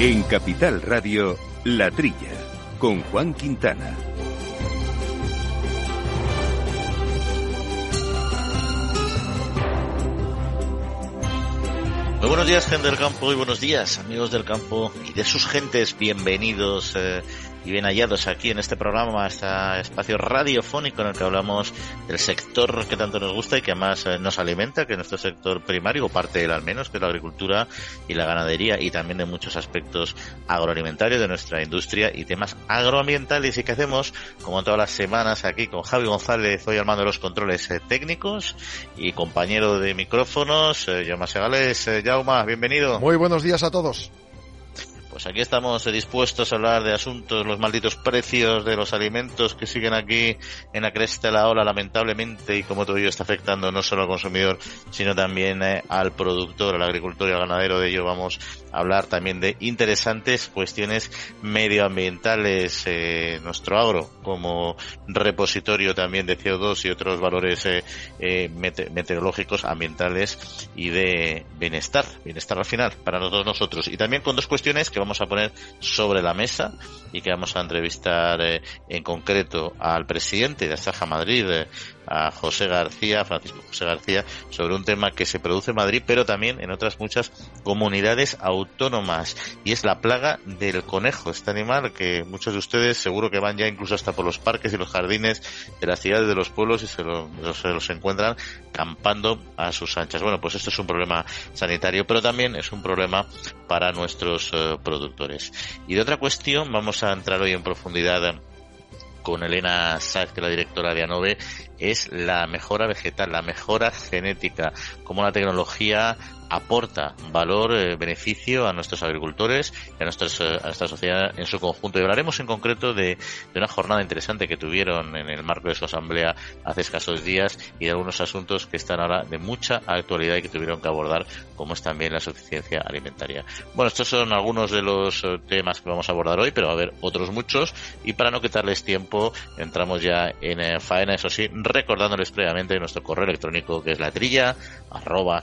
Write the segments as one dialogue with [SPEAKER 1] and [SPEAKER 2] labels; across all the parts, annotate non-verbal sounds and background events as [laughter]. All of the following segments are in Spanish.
[SPEAKER 1] En Capital Radio, La Trilla, con Juan Quintana.
[SPEAKER 2] Muy buenos días, gente del campo, y buenos días, amigos del campo y de sus gentes. Bienvenidos eh, y bien hallados aquí en este programa, este espacio radiofónico en el que hablamos del sector que tanto nos gusta y que más eh, nos alimenta, que es nuestro sector primario, o parte de al menos, que es la agricultura y la ganadería, y también de muchos aspectos agroalimentarios de nuestra industria y temas agroambientales. Y que hacemos, como todas las semanas, aquí con Javi González, hoy al mando de los controles eh, técnicos y compañero de micrófonos, eh, Segales. Eh, bienvenido.
[SPEAKER 3] Muy buenos días a todos.
[SPEAKER 2] Pues aquí estamos dispuestos a hablar de asuntos, los malditos precios de los alimentos que siguen aquí en la cresta de la ola, lamentablemente, y como todo ello está afectando no solo al consumidor, sino también eh, al productor, al agricultor y al ganadero. De ello vamos a hablar también de interesantes cuestiones medioambientales. Eh, nuestro agro, como repositorio también de CO2 y otros valores eh, eh, mete meteorológicos, ambientales y de bienestar, bienestar al final para todos nosotros. Y también con dos cuestiones que vamos a poner sobre la mesa y que vamos a entrevistar eh, en concreto al presidente de Asaja Madrid, eh, a José García, Francisco José García, sobre un tema que se produce en Madrid, pero también en otras muchas comunidades autónomas, y es la plaga del conejo, este animal que muchos de ustedes seguro que van ya incluso hasta por los parques y los jardines de las ciudades de los pueblos y se, lo, se los encuentran campando a sus anchas. Bueno, pues esto es un problema sanitario, pero también es un problema para nuestros uh, productores. Y de otra cuestión, vamos a entrar hoy en profundidad con Elena Sáez, que la directora de ANOVE, es la mejora vegetal, la mejora genética, como la tecnología aporta valor, eh, beneficio a nuestros agricultores y a, nuestros, eh, a nuestra sociedad en su conjunto. Y hablaremos en concreto de, de, una jornada interesante que tuvieron en el marco de su asamblea hace escasos días y de algunos asuntos que están ahora de mucha actualidad y que tuvieron que abordar, como es también la suficiencia alimentaria. Bueno, estos son algunos de los eh, temas que vamos a abordar hoy, pero va a haber otros muchos. Y para no quitarles tiempo, entramos ya en faena, eso sí, recordándoles previamente nuestro correo electrónico que es la trilla arroba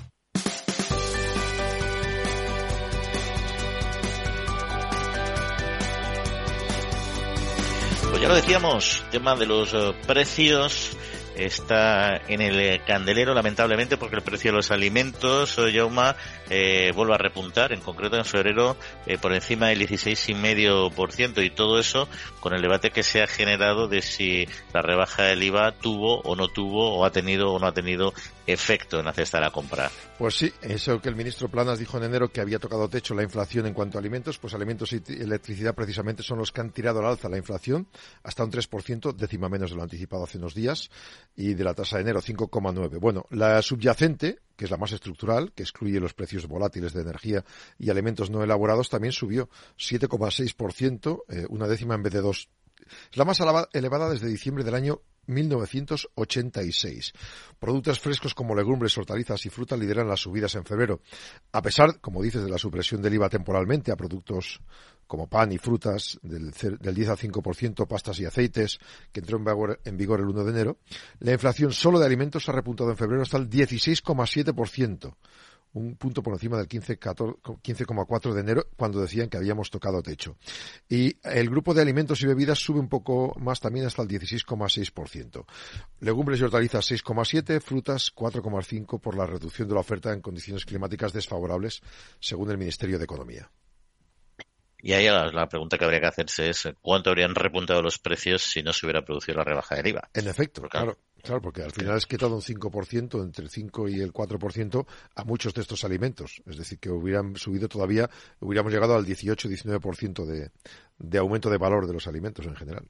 [SPEAKER 2] Ya lo decíamos, tema de los uh, precios está en el candelero lamentablemente porque el precio de los alimentos Yauma eh, vuelve a repuntar en concreto en febrero eh, por encima del 16,5% y todo eso con el debate que se ha generado de si la rebaja del IVA tuvo o no tuvo o ha tenido o no ha tenido efecto en de la compra.
[SPEAKER 3] Pues sí, eso que el ministro Planas dijo en enero que había tocado techo la inflación en cuanto a alimentos, pues alimentos y electricidad precisamente son los que han tirado al alza la inflación hasta un 3%, décima menos de lo anticipado hace unos días, y de la tasa de enero 5,9. Bueno, la subyacente, que es la más estructural, que excluye los precios volátiles de energía y alimentos no elaborados, también subió 7,6%, eh, una décima en vez de dos. Es la más elevada desde diciembre del año 1986. Productos frescos como legumbres, hortalizas y fruta lideran las subidas en febrero. A pesar, como dices, de la supresión del IVA temporalmente a productos como pan y frutas del, del 10 al 5%, pastas y aceites, que entró en vigor, en vigor el 1 de enero, la inflación solo de alimentos ha repuntado en febrero hasta el 16,7% un punto por encima del 15,4 de enero, cuando decían que habíamos tocado techo. Y el grupo de alimentos y bebidas sube un poco más también hasta el 16,6%. Legumbres y hortalizas 6,7, frutas 4,5 por la reducción de la oferta en condiciones climáticas desfavorables, según el Ministerio de Economía.
[SPEAKER 2] Y ahí la, la, pregunta que habría que hacerse es cuánto habrían repuntado los precios si no se hubiera producido la rebaja del IVA.
[SPEAKER 3] En efecto, Porque, claro. Claro, porque al final es quitado un 5%, entre el 5 y el 4% a muchos de estos alimentos. Es decir, que hubieran subido todavía, hubiéramos llegado al 18-19% de, de aumento de valor de los alimentos en general.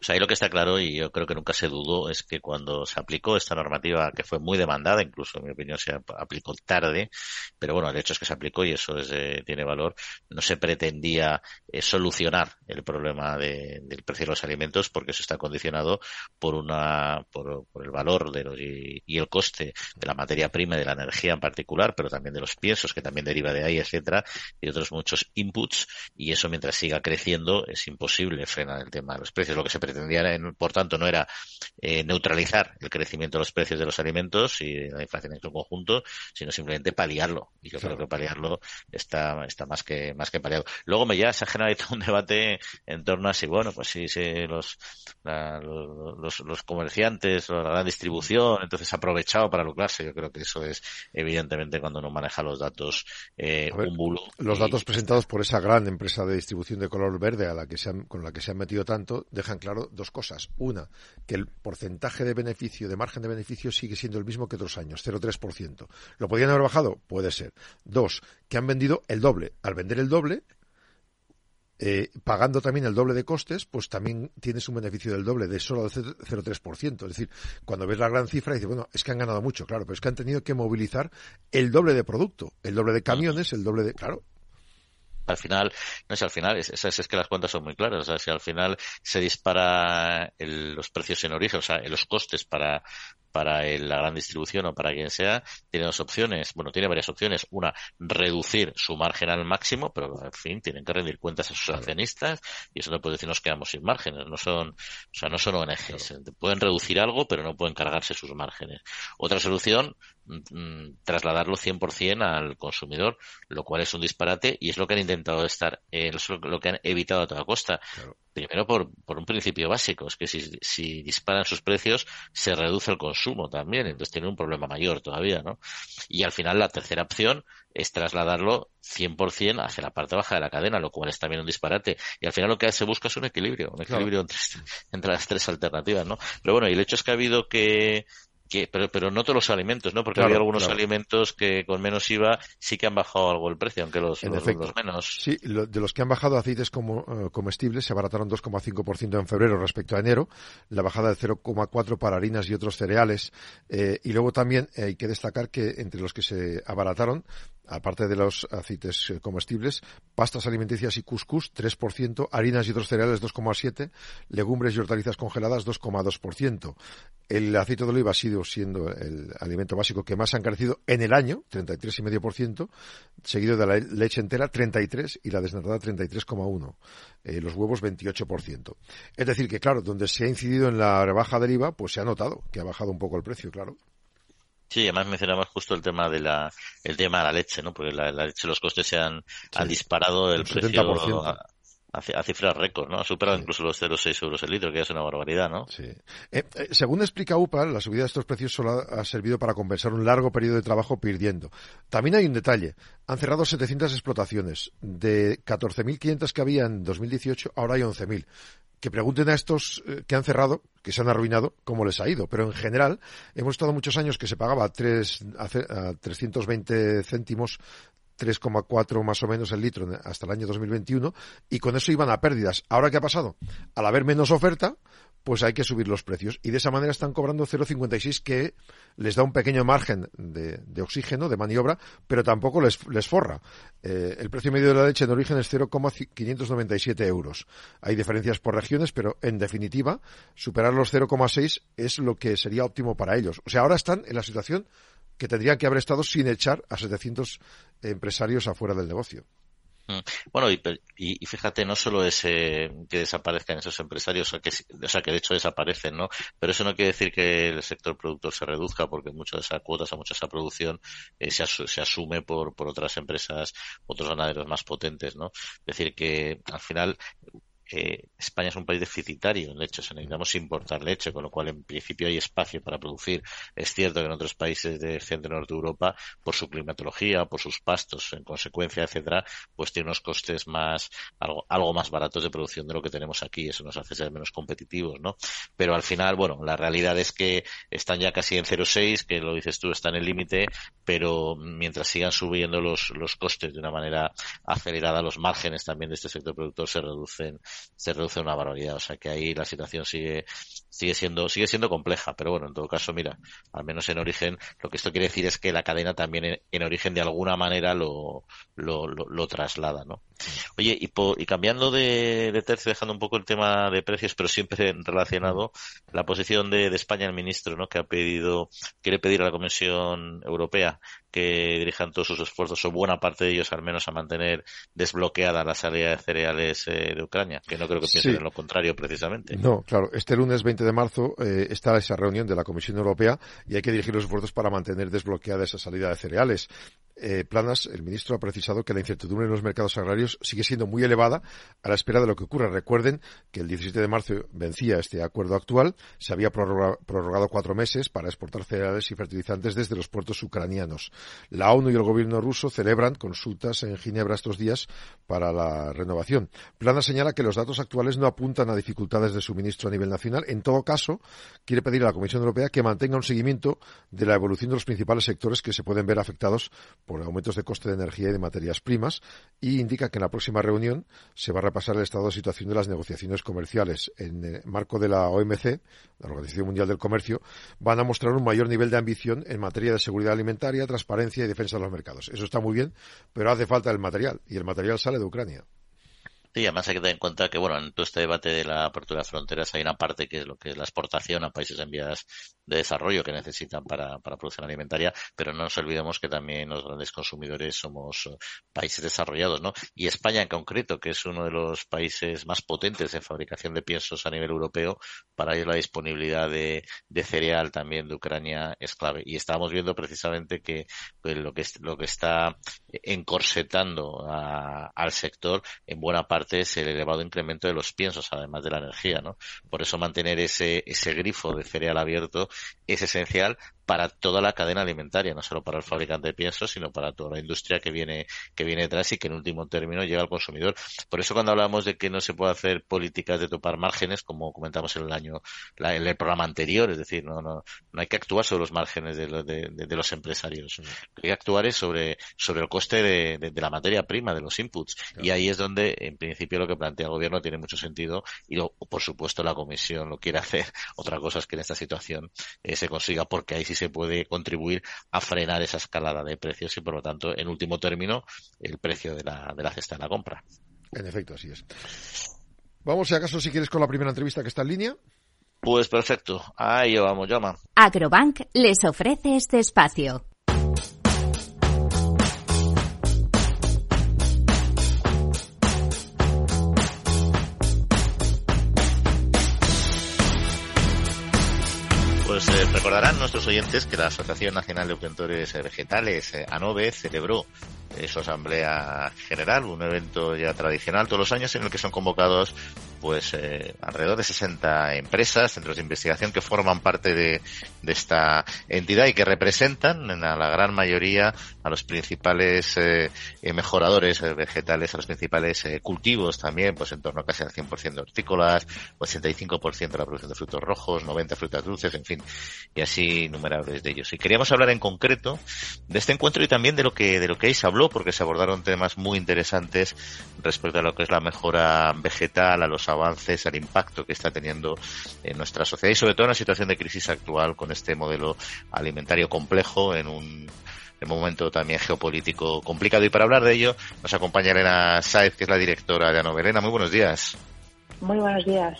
[SPEAKER 2] Sea, ahí lo que está claro, y yo creo que nunca se dudó, es que cuando se aplicó esta normativa, que fue muy demandada, incluso en mi opinión se aplicó tarde, pero bueno, el hecho es que se aplicó y eso es, eh, tiene valor, no se pretendía eh, solucionar el problema de, del precio de los alimentos porque eso está condicionado por una, por el valor de y, y, el coste de la materia prima y de la energía en particular, pero también de los piensos, que también deriva de ahí, etcétera, y otros muchos inputs, y eso mientras siga creciendo es imposible frenar el tema de los precios. Lo que se pretendía, por tanto, no era eh, neutralizar el crecimiento de los precios de los alimentos y la inflación en su conjunto, sino simplemente paliarlo. Y yo creo que paliarlo está, está más que, más que paliado. Luego me ya se ha generado un debate en torno a si, bueno, pues si, los, los, los, comerciantes o la gran distribución, entonces ha aprovechado para lucrarse. Yo creo que eso es evidentemente cuando uno maneja los datos eh, un bulo.
[SPEAKER 3] Los datos presentados por esa gran empresa de distribución de color verde a la que se con la que se han metido tanto dejan claro dos cosas. Una, que el porcentaje de beneficio, de margen de beneficio sigue siendo el mismo que otros años, 0,3%. ¿Lo podrían haber bajado? Puede ser. Dos, que han vendido el doble. Al vender el doble, eh, pagando también el doble de costes, pues también tienes un beneficio del doble, de solo del 0,3%. Es decir, cuando ves la gran cifra, dices, bueno, es que han ganado mucho, claro, pero es que han tenido que movilizar el doble de producto, el doble de camiones, el doble de. Claro,
[SPEAKER 2] al final, no sé, al final, es, es, que las cuentas son muy claras. O sea, si al final se dispara los precios en origen, o sea, los costes para, para la gran distribución o para quien sea, tiene dos opciones. Bueno, tiene varias opciones. Una, reducir su margen al máximo, pero en fin, tienen que rendir cuentas a sus accionistas y eso no puede decir nos quedamos sin márgenes. No son, o sea, no son ONGs. Pueden reducir algo, pero no pueden cargarse sus márgenes. Otra solución, trasladarlo 100% al consumidor, lo cual es un disparate y es lo que han intentado estar, eh, lo que han evitado a toda costa. Primero por, por un principio básico, es que si, si disparan sus precios se reduce el consumo también, entonces tiene un problema mayor todavía, ¿no? Y al final la tercera opción es trasladarlo 100% hacia la parte baja de la cadena, lo cual es también un disparate. Y al final lo que se busca es un equilibrio, un equilibrio entre, [laughs] entre, las tres alternativas, ¿no? Pero bueno, y el hecho es que ha habido que pero, pero no todos los alimentos, ¿no? Porque hay algunos alimentos que con menos IVA sí que han bajado algo el precio, aunque los, los, menos.
[SPEAKER 3] Sí, de los que han bajado aceites como, eh, comestibles se abarataron 2,5% en febrero respecto a enero, la bajada de 0,4% para harinas y otros cereales. Eh, y luego también hay que destacar que entre los que se abarataron aparte de los aceites eh, comestibles, pastas alimenticias y cuscús 3%, harinas y otros cereales 2,7%, legumbres y hortalizas congeladas 2,2%. El aceite de oliva ha sido siendo el alimento básico que más ha crecido en el año, 33,5%, seguido de la leche entera 33% y la desnatada 33,1%. Eh, los huevos 28%. Es decir, que claro, donde se ha incidido en la rebaja del IVA, pues se ha notado que ha bajado un poco el precio, claro.
[SPEAKER 2] Sí, además mencionabas justo el tema de la, el tema de la leche, ¿no? Porque la, leche, los costes se han, han disparado el, precio a, a, cifras récord, ¿no? Ha superado incluso los 0,6 euros el litro, que es una barbaridad, ¿no?
[SPEAKER 3] Sí. Eh, eh, según explica UPA, la subida de estos precios solo ha, servido para compensar un largo periodo de trabajo perdiendo. También hay un detalle. Han cerrado 700 explotaciones. De 14.500 que había en 2018, ahora hay 11.000 que pregunten a estos eh, que han cerrado, que se han arruinado, cómo les ha ido. Pero en general, hemos estado muchos años que se pagaba a, 3, a 320 céntimos 3,4 más o menos el litro hasta el año 2021 y con eso iban a pérdidas. Ahora qué ha pasado? Al haber menos oferta, pues hay que subir los precios y de esa manera están cobrando 0,56 que les da un pequeño margen de, oxígeno, de maniobra, pero tampoco les, les forra. Eh, el precio medio de la leche en origen es 0,597 euros. Hay diferencias por regiones, pero en definitiva, superar los 0,6 es lo que sería óptimo para ellos. O sea, ahora están en la situación que tendrían que haber estado sin echar a 700 empresarios afuera del negocio.
[SPEAKER 2] Mm. Bueno, y, fíjate, no solo es que desaparezcan esos empresarios, o, que, o sea, que de hecho desaparecen, ¿no? Pero eso no quiere decir que el sector productor se reduzca, porque muchas de esas cuotas, o mucha de esa producción eh, se, se, asume por, por otras empresas, otros ganaderos más potentes, ¿no? Es decir, que al final España es un país deficitario en leche, o necesitamos importar leche, con lo cual en principio hay espacio para producir. Es cierto que en otros países de centro norte de Europa, por su climatología, por sus pastos, en consecuencia, etcétera, pues tiene unos costes más, algo, algo más baratos de producción de lo que tenemos aquí. Eso nos hace ser menos competitivos, ¿no? Pero al final, bueno, la realidad es que están ya casi en 0,6, que lo dices tú, está en el límite, pero mientras sigan subiendo los, los costes de una manera acelerada, los márgenes también de este sector productor se reducen se reduce una barbaridad. O sea que ahí la situación sigue sigue siendo sigue siendo compleja, pero bueno, en todo caso, mira, al menos en origen, lo que esto quiere decir es que la cadena también en, origen de alguna manera lo, lo, traslada, ¿no? Oye, y, y cambiando de, de, tercio, dejando un poco el tema de precios, pero siempre relacionado, la posición de, de España, el ministro, ¿no? Que ha pedido, quiere pedir a la Comisión Europea que dirijan todos sus esfuerzos, o buena parte de ellos al menos, a mantener desbloqueada la salida de cereales eh, de Ucrania, que no creo que piensen en lo contrario precisamente.
[SPEAKER 3] No, claro, este lunes 20 de marzo eh, está esa reunión de la Comisión Europea y hay que dirigir los esfuerzos para mantener desbloqueada esa salida de cereales. Eh, Planas, el ministro, ha precisado que la incertidumbre en los mercados agrarios sigue siendo muy elevada a la espera de lo que ocurra. Recuerden que el 17 de marzo vencía este acuerdo actual, se había prorrogado cuatro meses para exportar cereales y fertilizantes desde los puertos ucranianos. La ONU y el gobierno ruso celebran consultas en Ginebra estos días para la renovación. Plana señala que los datos actuales no apuntan a dificultades de suministro a nivel nacional. En todo caso, quiere pedir a la Comisión Europea que mantenga un seguimiento de la evolución de los principales sectores que se pueden ver afectados por aumentos de coste de energía y de materias primas y indica que en la próxima reunión se va a repasar el estado de situación de las negociaciones comerciales. En el marco de la OMC, la Organización Mundial del Comercio, van a mostrar un mayor nivel de ambición en materia de seguridad alimentaria, transparencia y defensa de los mercados. Eso está muy bien, pero hace falta el material y el material sale de Ucrania.
[SPEAKER 2] Sí, además hay que tener en cuenta que, bueno, en todo este debate de la apertura de fronteras hay una parte que es lo que es la exportación a países en vías de desarrollo que necesitan para, para producción alimentaria, pero no nos olvidemos que también los grandes consumidores somos eh, países desarrollados, ¿no? Y España en concreto, que es uno de los países más potentes en fabricación de piensos a nivel europeo, para ello la disponibilidad de, de cereal también de Ucrania es clave. Y estábamos viendo precisamente que pues, lo que lo que está encorsetando al sector en buena parte es el elevado incremento de los piensos, además de la energía, ¿no? Por eso mantener ese, ese grifo de cereal abierto es esencial para toda la cadena alimentaria, no solo para el fabricante de piensos, sino para toda la industria que viene, que viene detrás y que en último término llega al consumidor. Por eso cuando hablamos de que no se puede hacer políticas de topar márgenes, como comentamos en el año, en el programa anterior, es decir, no, no, no hay que actuar sobre los márgenes de, de, los empresarios. Hay que actuar es sobre, sobre el coste de, la materia prima, de los inputs. Y ahí es donde, en principio, lo que plantea el gobierno tiene mucho sentido y, por supuesto, la comisión lo quiere [laughs] hacer. Otra cosa es que en esta situación eh, se consiga porque ahí sí se puede contribuir a frenar esa escalada de precios y, por lo tanto, en último término, el precio de la, de la cesta de la compra.
[SPEAKER 3] En efecto, así es. Vamos, si acaso, si quieres, con la primera entrevista que está en línea.
[SPEAKER 2] Pues perfecto. Ahí vamos, llama.
[SPEAKER 4] Agrobank les ofrece este espacio.
[SPEAKER 2] Recordarán nuestros oyentes que la Asociación Nacional de Obtentores Vegetales, eh, ANOVE, celebró su asamblea general, un evento ya tradicional todos los años en el que son convocados pues eh, alrededor de 60 empresas, centros de investigación que forman parte de, de esta entidad y que representan a la gran mayoría a los principales eh, eh mejoradores eh, vegetales, a los principales eh, cultivos también, pues en torno a casi al 100% de hortícolas, 85% de la producción de frutos rojos, 90 frutas dulces, en fin, y así innumerables de ellos. Y queríamos hablar en concreto de este encuentro y también de lo que de lo que ahí se habló, porque se abordaron temas muy interesantes respecto a lo que es la mejora vegetal, a los avances, al impacto que está teniendo en nuestra sociedad y sobre todo en la situación de crisis actual con este modelo alimentario complejo en un momento también geopolítico complicado. Y para hablar de ello nos acompaña Elena Saez, que es la directora de Anovelena. Muy buenos días.
[SPEAKER 5] Muy buenos días.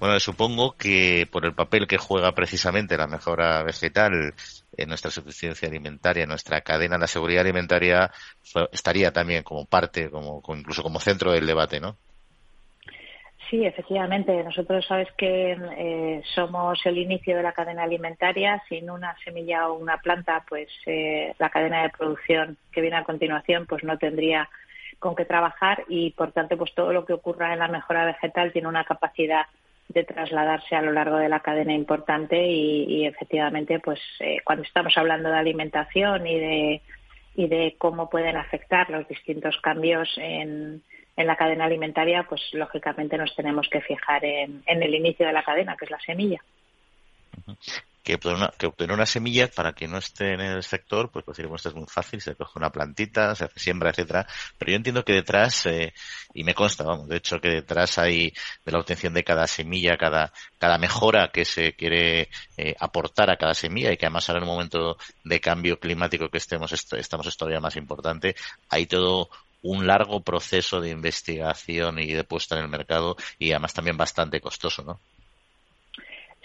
[SPEAKER 2] Bueno, supongo que por el papel que juega precisamente la mejora vegetal en nuestra suficiencia alimentaria, en nuestra cadena, la seguridad alimentaria estaría también como parte, como incluso como centro del debate, ¿no?
[SPEAKER 5] Sí, efectivamente. Nosotros sabes que eh, somos el inicio de la cadena alimentaria. Sin una semilla o una planta, pues eh, la cadena de producción que viene a continuación, pues no tendría con qué trabajar y, por tanto, pues todo lo que ocurra en la mejora vegetal tiene una capacidad de trasladarse a lo largo de la cadena importante y, efectivamente, pues eh, cuando estamos hablando de alimentación y de y de cómo pueden afectar los distintos cambios en en la cadena alimentaria, pues lógicamente nos tenemos que fijar en, el inicio de la cadena, que es la semilla.
[SPEAKER 2] que obtener, una, que obtener una semilla para que no esté en el sector, pues pues esto es muy fácil, se coge una plantita, se hace siembra, etcétera. Pero yo entiendo que detrás, eh, y me consta, vamos, de hecho que detrás hay de la obtención de cada semilla, cada, cada mejora que se quiere eh, aportar a cada semilla y que además ahora en un momento de cambio climático que estemos, estamos es todavía más importante, hay todo un largo proceso de investigación y de puesta en el mercado y además también bastante costoso, ¿no?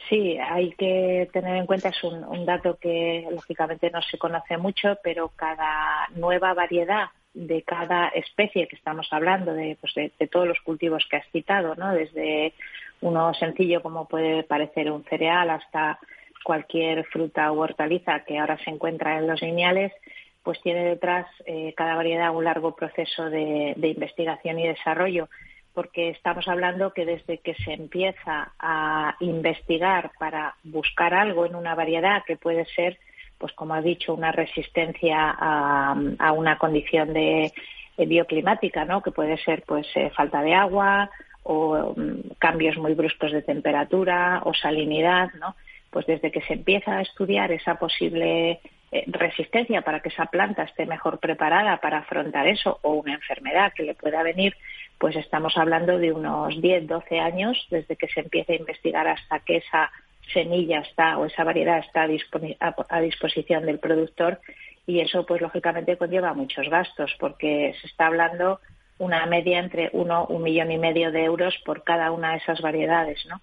[SPEAKER 5] Sí, hay que tener en cuenta, es un, dato que lógicamente no se conoce mucho, pero cada nueva variedad de cada especie que estamos hablando, de, pues de, todos los cultivos que has citado, ¿no? desde uno sencillo como puede parecer un cereal hasta cualquier fruta u hortaliza que ahora se encuentra en los lineales, pues tiene detrás eh, cada variedad un largo proceso de investigación y desarrollo porque estamos hablando que desde que se empieza a investigar para buscar algo en una variedad que puede ser, pues como ha dicho, una resistencia a, una condición de, bioclimática, ¿no? Que puede ser, pues, eh, falta de agua o mm, cambios muy bruscos de temperatura o salinidad, ¿no? Pues desde que se empieza a estudiar esa posible eh, resistencia para que esa planta esté mejor preparada para afrontar eso o una enfermedad que le pueda venir, pues estamos hablando de unos 10, 12 años desde que se empiece a investigar hasta que esa semilla está o esa variedad está a, disposición del productor y eso pues lógicamente conlleva muchos gastos porque se está hablando una media entre uno, un millón y medio de euros por cada una de esas variedades, ¿no?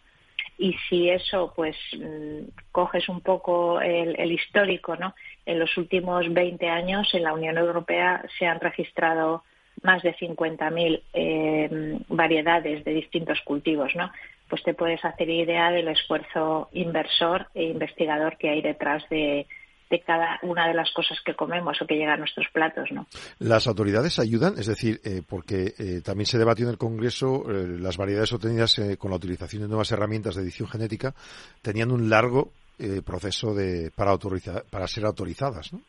[SPEAKER 5] Y si eso, pues, mm, coges un poco el, el histórico, ¿no? En los últimos 20 años en la Unión Europea se han registrado más de 50.000 eh, variedades de distintos cultivos, ¿no? Pues te puedes hacer idea del esfuerzo inversor e investigador que hay detrás de, cada una de las cosas que comemos o que llegan a nuestros platos, ¿no?
[SPEAKER 3] Las autoridades ayudan, es decir, eh, porque eh, también se debatió en el Congreso las variedades obtenidas con la utilización de nuevas herramientas de edición genética tenían un largo proceso de para para ser autorizadas, ¿no?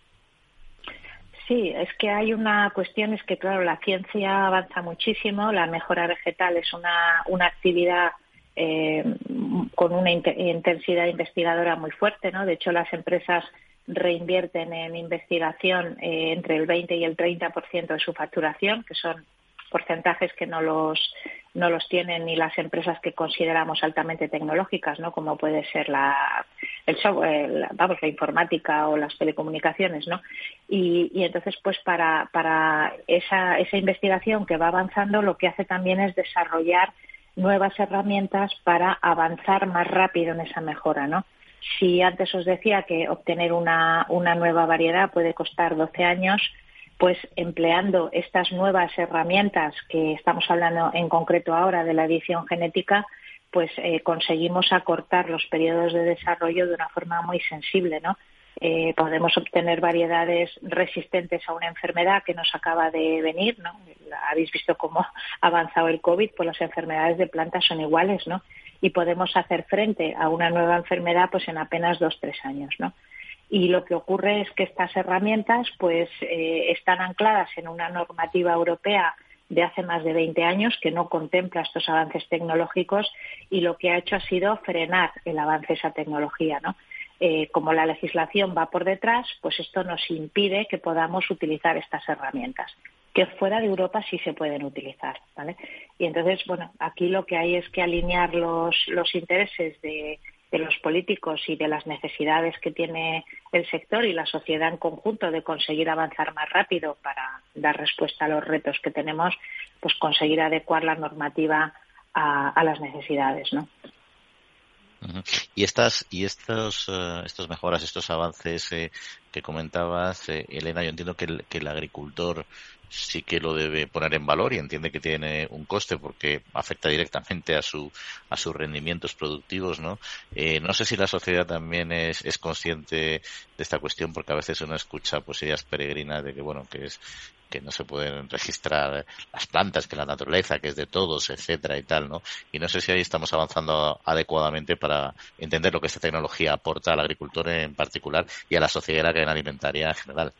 [SPEAKER 5] Sí, es que hay una cuestión, es que claro, la ciencia avanza muchísimo, la mejora vegetal es una, una actividad eh, con una intensidad investigadora muy fuerte, ¿no? De hecho, las empresas reinvierten en investigación eh, entre el 20 y el 30% de su facturación, que son porcentajes que no los no los tienen ni las empresas que consideramos altamente tecnológicas, ¿no? Como puede ser la el software, vamos, la informática o las telecomunicaciones, ¿no? Y, y entonces, pues para para esa esa investigación que va avanzando, lo que hace también es desarrollar nuevas herramientas para avanzar más rápido en esa mejora, ¿no? Si antes os decía que obtener una, una nueva variedad puede costar 12 años, pues empleando estas nuevas herramientas que estamos hablando en concreto ahora de la edición genética, pues eh, conseguimos acortar los periodos de desarrollo de una forma muy sensible, ¿no? Eh, podemos obtener variedades resistentes a una enfermedad que nos acaba de venir, ¿no? Habéis visto cómo ha avanzado el COVID, pues las enfermedades de plantas son iguales, ¿no? Y podemos hacer frente a una nueva enfermedad pues en apenas dos, tres años, ¿no? y lo que ocurre es que estas herramientas pues eh, están ancladas en una normativa europea de hace más de 20 años que no contempla estos avances tecnológicos y lo que ha hecho ha sido frenar el avance de esa tecnología, ¿no? Eh, como la legislación va por detrás, pues esto nos impide que podamos utilizar estas herramientas, que fuera de Europa sí se pueden utilizar, ¿vale? Y entonces, bueno, aquí lo que hay es que alinear los, los intereses de, los políticos y de las necesidades que tiene el sector y la sociedad en conjunto de conseguir avanzar más rápido para dar respuesta a los retos que tenemos, pues conseguir adecuar la normativa a, las necesidades, ¿no?
[SPEAKER 2] Y estas y estos uh, estos mejoras, estos avances eh, que comentabas, eh, Elena, yo entiendo que el agricultor sí que lo debe poner en valor y entiende que tiene un coste porque afecta directamente a su a sus rendimientos productivos no eh, no sé si la sociedad también es, es consciente de esta cuestión porque a veces uno escucha pues ideas peregrinas de que bueno que es que no se pueden registrar las plantas, que la naturaleza, que es de todos, etcétera y tal, ¿no? Y no sé si ahí estamos avanzando adecuadamente para entender lo que esta tecnología aporta al agricultor en particular y a la sociedad alimentaria en general.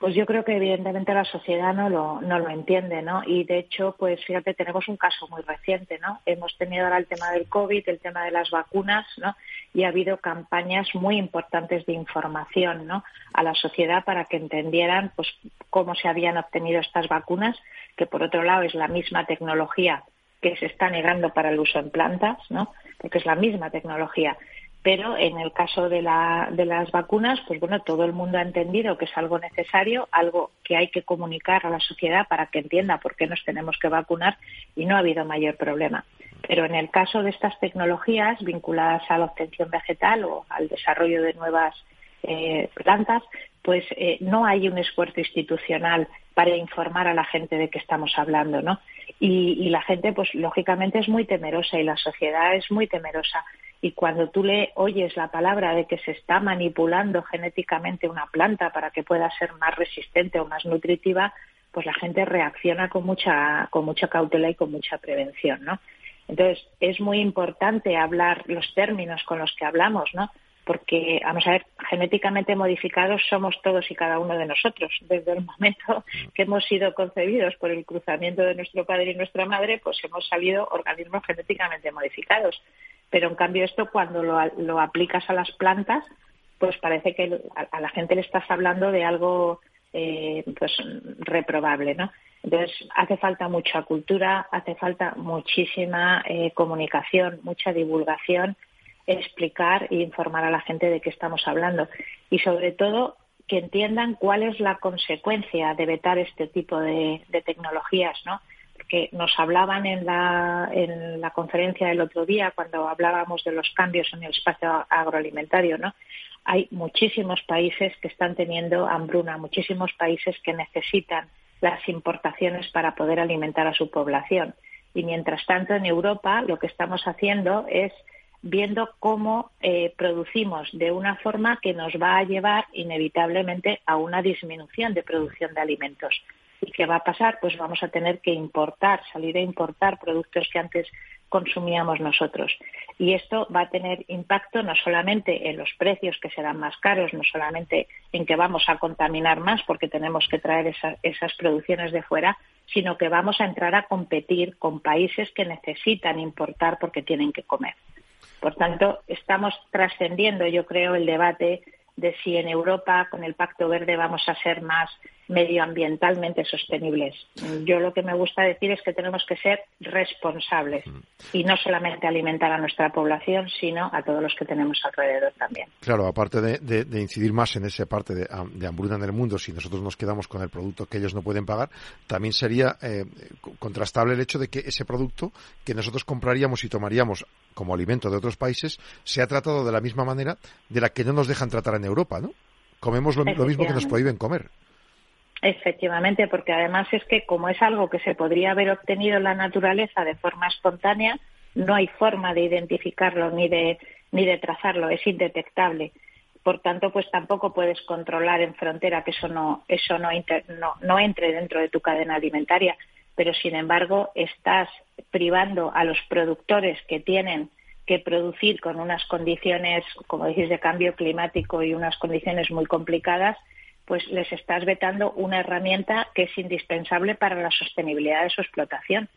[SPEAKER 5] Pues yo creo que evidentemente la sociedad no lo, no lo entiende, ¿no? Y de hecho, pues fíjate, tenemos un caso muy reciente, ¿no? Hemos tenido ahora el tema del COVID, el tema de las vacunas, ¿no? Y ha habido campañas muy importantes de información, ¿no? A la sociedad para que entendieran, pues, cómo se habían obtenido estas vacunas, que por otro lado es la misma tecnología que se está negando para el uso en plantas, ¿no? Porque es la misma tecnología pero en el caso de, la, de las vacunas, pues bueno, todo el mundo ha entendido que es algo necesario, algo que hay que comunicar a la sociedad para que entienda por qué nos tenemos que vacunar y no ha habido mayor problema. Pero en el caso de estas tecnologías vinculadas a la obtención vegetal o al desarrollo de nuevas eh, plantas, pues eh, no hay un esfuerzo institucional para informar a la gente de qué estamos hablando, ¿no? Y, y la gente, pues lógicamente es muy temerosa y la sociedad es muy temerosa y cuando tú le oyes la palabra de que se está manipulando genéticamente una planta para que pueda ser más resistente o más nutritiva, pues la gente reacciona con mucha, con mucha cautela y con mucha prevención, ¿no? Entonces, es muy importante hablar los términos con los que hablamos, ¿no? Porque, vamos a ver, genéticamente modificados somos todos y cada uno de nosotros. Desde el momento que hemos sido concebidos por el cruzamiento de nuestro padre y nuestra madre, pues hemos salido organismos genéticamente modificados. Pero en cambio esto cuando lo, aplicas a las plantas, pues parece que a, la gente le estás hablando de algo eh, pues reprobable, ¿no? Entonces hace falta mucha cultura, hace falta muchísima eh, comunicación, mucha divulgación, explicar e informar a la gente de qué estamos hablando y sobre todo que entiendan cuál es la consecuencia de vetar este tipo de, tecnologías, ¿no? que nos hablaban en la, en la conferencia del otro día, cuando hablábamos de los cambios en el espacio agroalimentario, ¿no? Hay muchísimos países que están teniendo hambruna, muchísimos países que necesitan las importaciones para poder alimentar a su población. Y mientras tanto, en Europa lo que estamos haciendo es viendo cómo eh, producimos de una forma que nos va a llevar inevitablemente a una disminución de producción de alimentos. ¿Y qué va a pasar? Pues vamos a tener que importar, salir a importar productos que antes consumíamos nosotros. Y esto va a tener impacto no solamente en los precios que serán más caros, no solamente en que vamos a contaminar más porque tenemos que traer esas producciones de fuera, sino que vamos a entrar a competir con países que necesitan importar porque tienen que comer. Por tanto, estamos trascendiendo, yo creo, el debate de si en Europa con el Pacto Verde vamos a ser más medioambientalmente sostenibles. Yo lo que me gusta decir es que tenemos que ser responsables mm. y no solamente alimentar a nuestra población, sino a todos los que tenemos alrededor también.
[SPEAKER 3] Claro, aparte de, incidir más en esa parte de, hambruna en el mundo, si nosotros nos quedamos con el producto que ellos no pueden pagar, también sería eh, contrastable el hecho de que ese producto que nosotros compraríamos y tomaríamos como alimento de otros países se ha tratado de la misma manera de la que no nos dejan tratar en Europa, ¿no? Comemos lo mismo que nos prohíben comer.
[SPEAKER 5] Efectivamente, porque además es que como es algo que se podría haber obtenido en la naturaleza de forma espontánea, no hay forma de identificarlo ni de ni de trazarlo, es indetectable. Por tanto, pues tampoco puedes controlar en frontera que eso no eso no, no, no entre dentro de tu cadena alimentaria, pero sin embargo estás privando a los productores que tienen que producir con unas condiciones, como decís, de cambio climático y unas condiciones muy complicadas, pues les estás vetando una herramienta que es indispensable para la sostenibilidad de su explotación.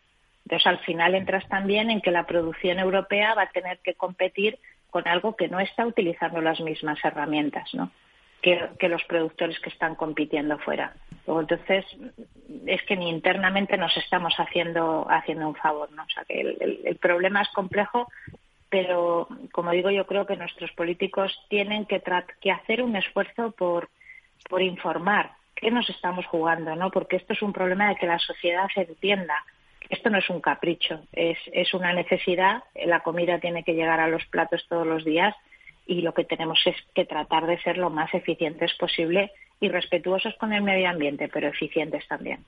[SPEAKER 5] Entonces, al final entras también en que la producción europea va a tener que competir con algo que no está utilizando las mismas herramientas, ¿no? Que, los productores que están compitiendo fuera. entonces, es que ni internamente nos estamos haciendo, haciendo un favor, ¿no? O sea, que el, problema es complejo, pero, como digo, yo creo que nuestros políticos tienen que, que hacer un esfuerzo por por informar qué nos estamos jugando, ¿no? Porque esto es un problema de que la sociedad se entienda. Esto no es un capricho, es, es una necesidad. La comida tiene que llegar a los platos todos los días y lo que tenemos es que tratar de ser lo más eficientes posible y respetuosos con el medio ambiente, pero eficientes también.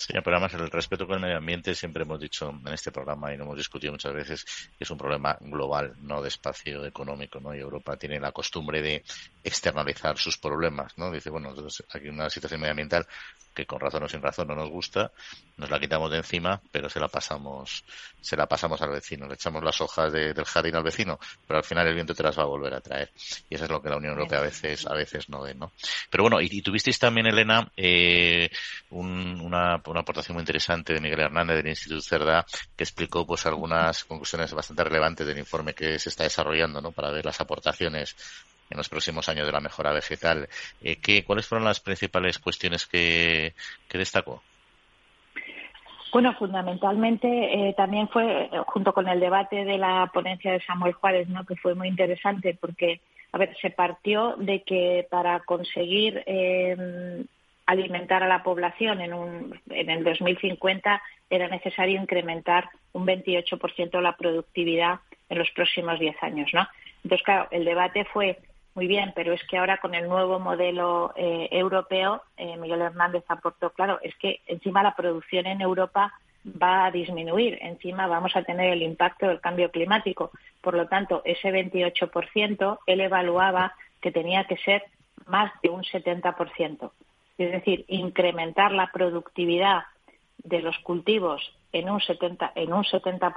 [SPEAKER 2] Sí, pero además el respeto con el medio ambiente siempre hemos dicho en este programa y lo hemos discutido muchas veces que es un problema global, no de espacio económico, ¿no? Y Europa tiene la costumbre de externalizar sus problemas, ¿no? Dice, bueno, entonces aquí una situación medioambiental que con razón o sin razón no nos gusta, nos la quitamos de encima, pero se la pasamos, se la pasamos al vecino, le echamos las hojas del jardín al vecino, pero al final el viento te las va a volver a traer. Y eso es lo que la Unión Europea a veces, a veces no ve, ¿no? Pero bueno, y, tuvisteis también, Elena, eh, una, una aportación muy interesante de Miguel Hernández del Instituto Cerda, que explicó pues algunas conclusiones bastante relevantes del informe que se está desarrollando, ¿no? Para ver las aportaciones en los próximos años de la mejora vegetal. Eh, ¿qué, ¿Cuáles fueron las principales cuestiones que, destacó?
[SPEAKER 5] Bueno, fundamentalmente eh, también fue, eh, junto con el debate de la ponencia de Samuel Juárez, ¿no? que fue muy interesante porque, a ver, se partió de que para conseguir alimentar a la población en, un, en el 2050 era necesario incrementar un 28% la productividad en los próximos 10 años, ¿no? Entonces, claro, el debate fue muy bien, pero es que ahora con el nuevo modelo eh, europeo, eh, Miguel Hernández aportó, claro, es que encima la producción en Europa va a disminuir, encima vamos a tener el impacto del cambio climático. Por lo tanto, ese 28% él evaluaba que tenía que ser más de un 70%. Es decir, incrementar la productividad de los cultivos en un 70%, en un 70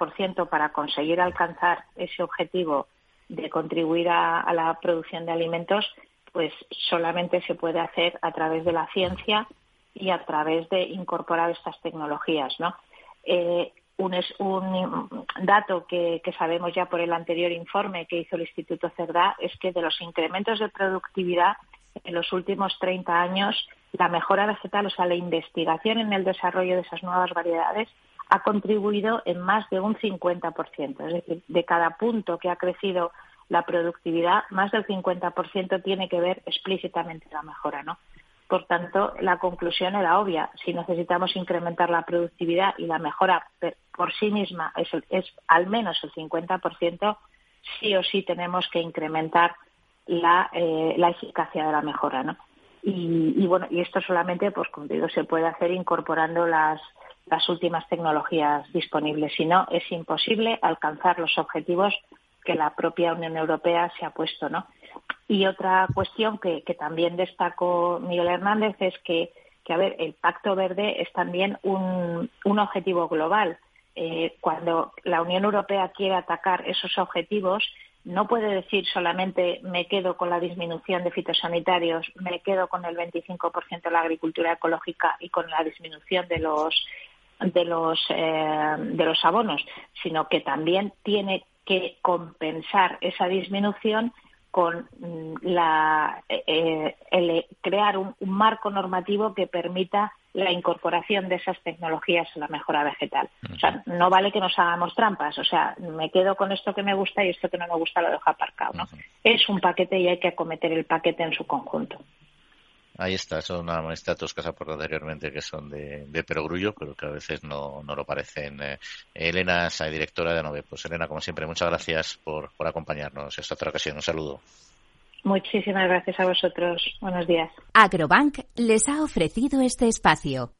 [SPEAKER 5] para conseguir alcanzar ese objetivo de contribuir a, la producción de alimentos, pues solamente se puede hacer a través de la ciencia y a través de incorporar estas tecnologías, ¿no? Eh, un, dato que, sabemos ya por el anterior informe que hizo el Instituto Cerdá es que de los incrementos de productividad en los últimos 30 años, la mejora vegetal, o sea, la investigación en el desarrollo de esas nuevas variedades, ha contribuido en más de un 50%. Es decir, de cada punto que ha crecido la productividad, más del 50% tiene que ver explícitamente la mejora, ¿no? Por tanto, la conclusión era obvia. Si necesitamos incrementar la productividad y la mejora por sí misma es, al menos el 50%, sí o sí tenemos que incrementar la, eh, la eficacia de la mejora, ¿no? Y, y, bueno, y esto solamente, pues como se puede hacer incorporando las, las últimas tecnologías disponibles. Si no, es imposible alcanzar los objetivos que la propia Unión Europea se ha puesto, ¿no? Y otra cuestión que, también destacó Miguel Hernández es que, que, a ver, el Pacto Verde es también un, un objetivo global. Eh, cuando la Unión Europea quiere atacar esos objetivos, no puede decir solamente me quedo con la disminución de fitosanitarios, me quedo con el 25% de la agricultura ecológica y con la disminución de los de los, eh, de los abonos, sino que también tiene que compensar esa disminución con mm, la, eh, el crear un, marco normativo que permita la incorporación de esas tecnologías a la mejora vegetal. O sea, no vale que nos hagamos trampas. O sea, me quedo con esto que me gusta y esto que no me gusta lo dejo aparcado. ¿no? Es un paquete y hay que acometer el paquete en su conjunto.
[SPEAKER 2] Ahí está, son datos que has aportado anteriormente que son de, de perogrullo, pero que a veces no, no lo parecen. Eh, Elena es directora de ANOVE. Pues Elena, como siempre, muchas gracias por, por acompañarnos esta otra ocasión. Un saludo.
[SPEAKER 5] Muchísimas gracias a vosotros. Buenos días.
[SPEAKER 4] Agrobank les ha ofrecido este espacio.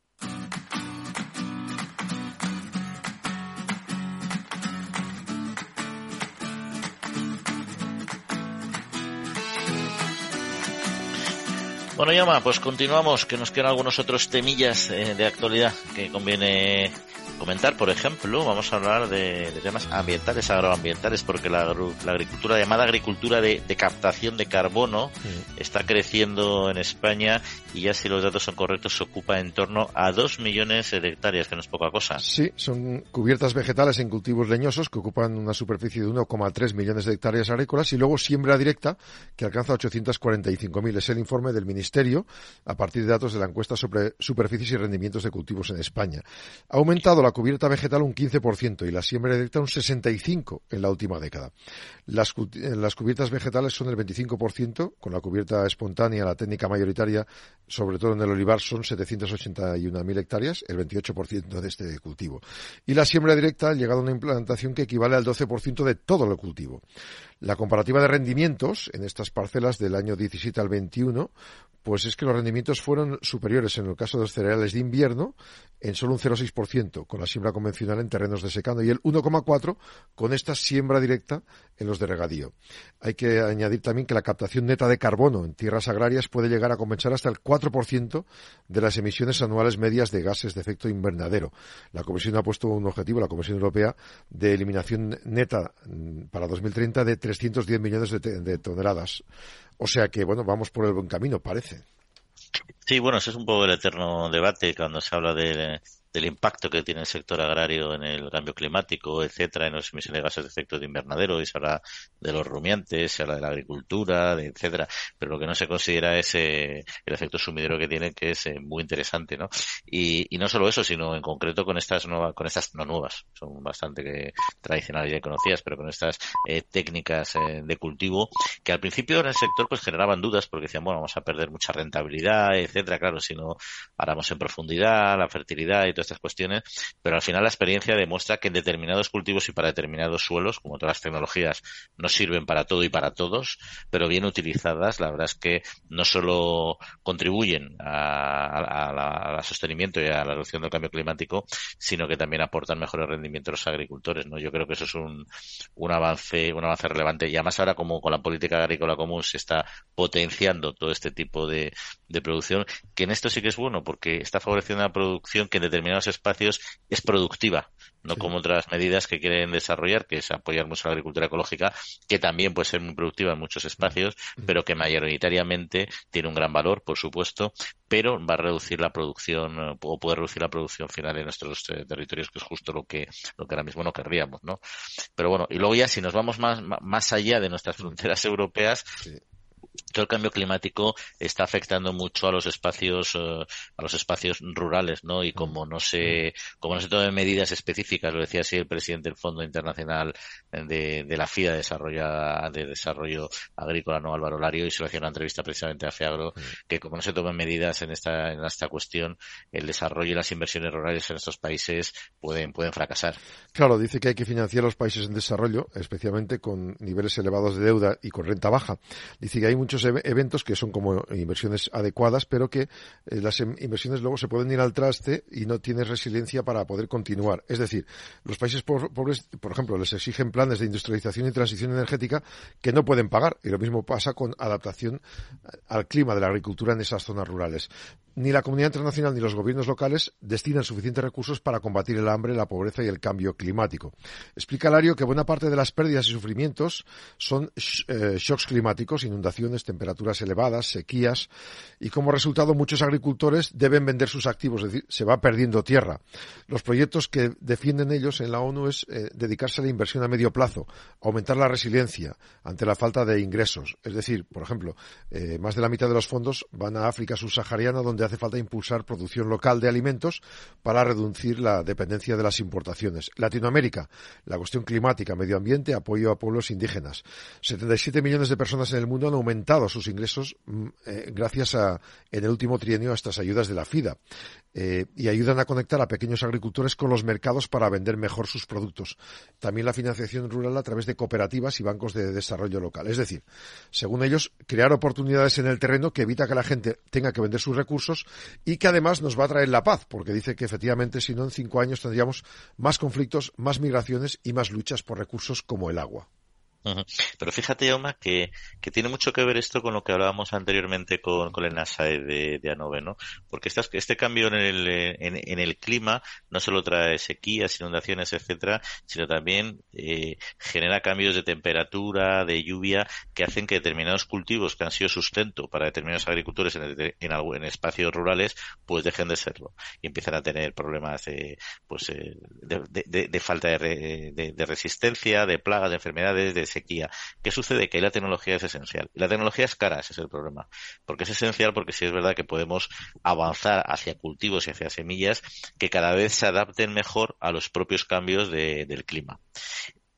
[SPEAKER 2] Bueno, Yama, pues continuamos, que nos quedan algunos otros temillas eh, de actualidad que conviene comentar. Por ejemplo, vamos a hablar de, temas ambientales, agroambientales, porque la, agricultura, llamada agricultura de, captación de carbono, está creciendo en España y ya si los datos son correctos se ocupa en torno a dos millones de hectáreas, que no es poca cosa.
[SPEAKER 3] Sí, son cubiertas vegetales en cultivos leñosos que ocupan una superficie de 1,3 millones de hectáreas agrícolas y luego siembra directa que alcanza 845.000. Es el informe del Ministerio a partir de datos de la encuesta sobre superficies y rendimientos de cultivos en España. Ha aumentado la cubierta vegetal un 15% y la siembra directa un 65% en la última década. Las, eh, las cubiertas vegetales son el 25%, con la cubierta espontánea, la técnica mayoritaria, sobre todo en el olivar, son 781.000 hectáreas, el 28% de este cultivo. Y la siembra directa ha llegado a una implantación que equivale al 12% de todo el cultivo. La comparativa de rendimientos en estas parcelas del año 17 al 21, pues es que los rendimientos fueron superiores en el caso de los cereales de invierno en solo un 0,6% con la siembra convencional en terrenos de secano y el 1,4% con esta siembra directa en los de regadío. Hay que añadir también que la captación neta de carbono en tierras agrarias puede llegar a compensar hasta el 4% de las emisiones anuales medias de gases de efecto invernadero. La Comisión ha puesto un objetivo, la Comisión Europea, de eliminación neta mm, para 2030 de 310 millones de, de toneladas. O sea que, bueno, vamos por el buen camino, parece.
[SPEAKER 2] Sí, bueno, es un poco el eterno debate cuando se habla de, del impacto que tiene el sector agrario en el cambio climático, etcétera, en las emisiones de gases de efecto de invernadero, y se habla de los rumiantes, se habla de la agricultura, de etcétera, pero lo que no se considera es eh, el efecto sumidero que tiene, que es eh, muy interesante, ¿no? Y, y, no solo eso, sino en concreto con estas nuevas, con estas no nuevas, son bastante que, tradicionales y conocidas, pero con estas eh, técnicas eh, de cultivo que al principio en el sector pues generaban dudas porque decían, bueno, vamos a perder mucha rentabilidad, etcétera, claro, si no paramos en profundidad, la fertilidad y todo estas cuestiones, pero al final la experiencia demuestra que en determinados cultivos y para determinados suelos, como todas las tecnologías, no sirven para todo y para todos, pero bien utilizadas, la verdad es que no solo contribuyen al sostenimiento y a la reducción del cambio climático, sino que también aportan mejores rendimientos a los agricultores, ¿no? Yo creo que eso es un, un avance, un avance relevante. Y además ahora como con la política agrícola común se está potenciando todo este tipo de, de producción, que en esto sí que es bueno, porque está favoreciendo la producción que en determinados espacios es productiva, no como otras medidas que quieren desarrollar, que es apoyar mucho la agricultura ecológica, que también puede ser muy productiva en muchos espacios, pero que mayoritariamente tiene un gran valor, por supuesto, pero va a reducir la producción o puede reducir la producción final en nuestros eh, territorios, que es justo lo que, lo que ahora mismo no querríamos, ¿no? Pero bueno, y luego ya si nos vamos más, más allá de nuestras fronteras europeas, todo el cambio climático está afectando mucho a los espacios eh, a los espacios rurales no y mm. como no se como no se toman medidas específicas lo decía así el presidente del Fondo Internacional de, de la FIA de, de desarrollo agrícola no Álvaro Lario y se lo hacía una entrevista precisamente a FEAGRO mm. que como no se toman medidas en esta en esta cuestión el desarrollo y las inversiones rurales en estos países pueden pueden fracasar
[SPEAKER 3] claro dice que hay que financiar los países en desarrollo especialmente con niveles elevados de deuda y con renta baja dice que hay muchos eventos que son como inversiones adecuadas, pero que eh, las em, inversiones luego se pueden ir al traste y no tienes resiliencia para poder continuar. Es decir, los países pobres, por ejemplo, les exigen planes de industrialización y transición energética que no pueden pagar. Y lo mismo pasa con adaptación eh, al clima de la agricultura en esas zonas rurales ni la comunidad internacional ni los gobiernos locales destinan suficientes recursos para combatir el hambre, la pobreza y el cambio climático. Explica Lario que buena parte de las pérdidas y sufrimientos son eh, shocks climáticos, inundaciones, temperaturas elevadas, sequías, y como resultado muchos agricultores deben vender sus activos, es decir, se va perdiendo tierra. Los proyectos que defienden ellos en la ONU es eh, dedicarse a la inversión a medio plazo, aumentar la resiliencia ante la falta de ingresos. Es decir, por ejemplo, eh, más de la mitad de los fondos van a África subsahariana, donde hace falta impulsar producción local de alimentos para reducir la dependencia de las importaciones. Latinoamérica, la cuestión climática, medio ambiente, apoyo a pueblos indígenas. 77 millones de personas en el mundo han aumentado sus ingresos mm, eh, gracias a, en el último trienio a estas ayudas de la FIDA. Eh, y ayudan a conectar a pequeños agricultores con los mercados para vender mejor sus productos. También la financiación rural a través de cooperativas y bancos de desarrollo local. Es decir, según ellos, crear oportunidades en el terreno que evita que la gente tenga que vender sus recursos y que además nos va a traer la paz, porque dice que efectivamente si no en cinco años tendríamos más conflictos, más migraciones y más luchas por recursos como el agua.
[SPEAKER 2] Pero fíjate, Yoma, que, que tiene mucho que ver esto con lo que hablábamos anteriormente con, con el NASAE de, de ANOVE, ¿no? Porque estas, este cambio en el, en, el clima no solo trae sequías, inundaciones, etcétera, sino también eh, genera cambios de temperatura, de lluvia, que hacen que determinados cultivos que han sido sustento para determinados agricultores en, en, espacios rurales, pues dejen de serlo y empiezan a tener problemas de, pues, eh, de, de, de, falta de, de, resistencia, de plagas, de enfermedades, de sequía. ¿Qué sucede? Que la tecnología es esencial. La tecnología es cara, ese es el problema. Porque es esencial porque sí es verdad que podemos avanzar hacia cultivos y hacia semillas que cada vez se adapten mejor a los propios cambios de, del clima.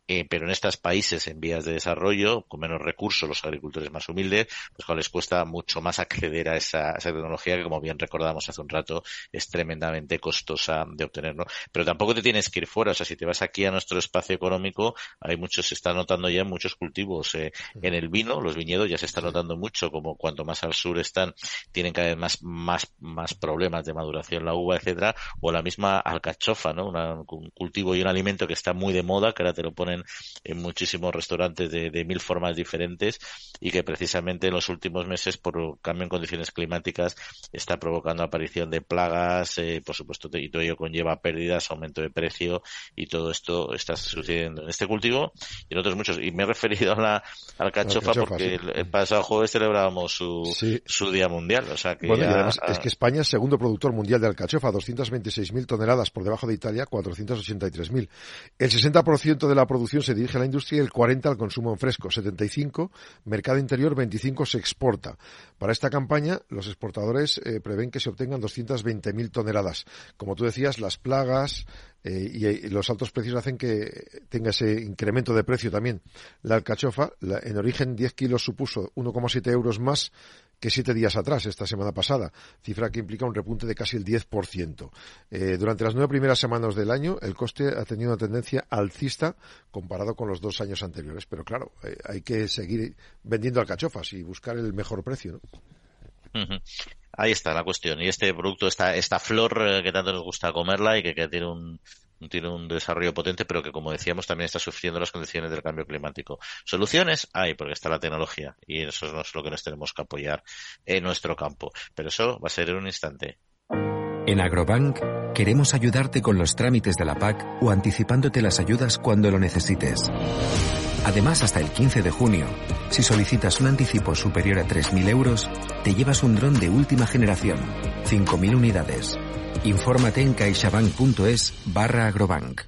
[SPEAKER 2] Eh, pero en estos países en vías de desarrollo, con menos recursos, los agricultores más humildes, pues les cuesta mucho más acceder a esa, esa, tecnología que, como bien recordamos hace un rato, es tremendamente costosa de obtener, ¿no? Pero tampoco te tienes que ir fuera, o sea, si te vas aquí a nuestro espacio económico, hay muchos, se está notando ya muchos cultivos. Eh, en el vino, los viñedos ya se está notando mucho, como cuanto más al sur están, tienen cada vez más, más, más problemas de maduración la uva, etcétera, o la misma alcachofa, ¿no? un cultivo y un alimento que está muy de moda, que ahora te lo ponen en muchísimos restaurantes de, mil formas diferentes y que precisamente en los últimos meses, por cambio en condiciones climáticas, está provocando aparición de plagas, eh, por supuesto, y todo ello conlleva pérdidas, aumento de precio y todo esto está sucediendo en este cultivo y en otros muchos. Y me he referido a la alcachofa, porque el, pasado jueves celebrábamos su, su Día Mundial. O sea que
[SPEAKER 3] es que España es segundo productor mundial de alcachofa, 226.000 toneladas por debajo de Italia, 483.000. El 60% de la producción se dirige a la industria y el 40% al consumo en fresco, 75% mercado interior, 25% se exporta. Para esta campaña, los exportadores eh, prevén que se obtengan 220.000 toneladas. Como tú decías, las plagas, eh, y, los altos precios hacen que tenga ese incremento de precio también. La alcachofa, en origen 10 kilos supuso 1,7 euros más que siete días atrás, esta semana pasada, cifra que implica un repunte de casi el 10%. Eh, durante las nueve primeras semanas del año, el coste ha tenido una tendencia alcista comparado con los dos años anteriores. Pero claro, eh, hay que seguir vendiendo alcachofas y buscar el mejor precio.
[SPEAKER 2] ¿no? Ahí está la cuestión. Y este producto, esta, esta flor eh, que tanto nos gusta comerla y que, tiene un, tiene un desarrollo potente, pero que como decíamos también está sufriendo las condiciones del cambio climático. Soluciones hay, porque está la tecnología y eso es lo que nos tenemos que apoyar en nuestro campo. Pero eso va a ser en un instante.
[SPEAKER 6] En Agrobank queremos ayudarte con los trámites de la PAC o anticipándote las ayudas cuando lo necesites. Además, hasta el 15 de junio, si solicitas un anticipo superior a 3.000 euros, te llevas un dron de última generación, 5.000 unidades. Infórmate en caixabank.es barra agrobank.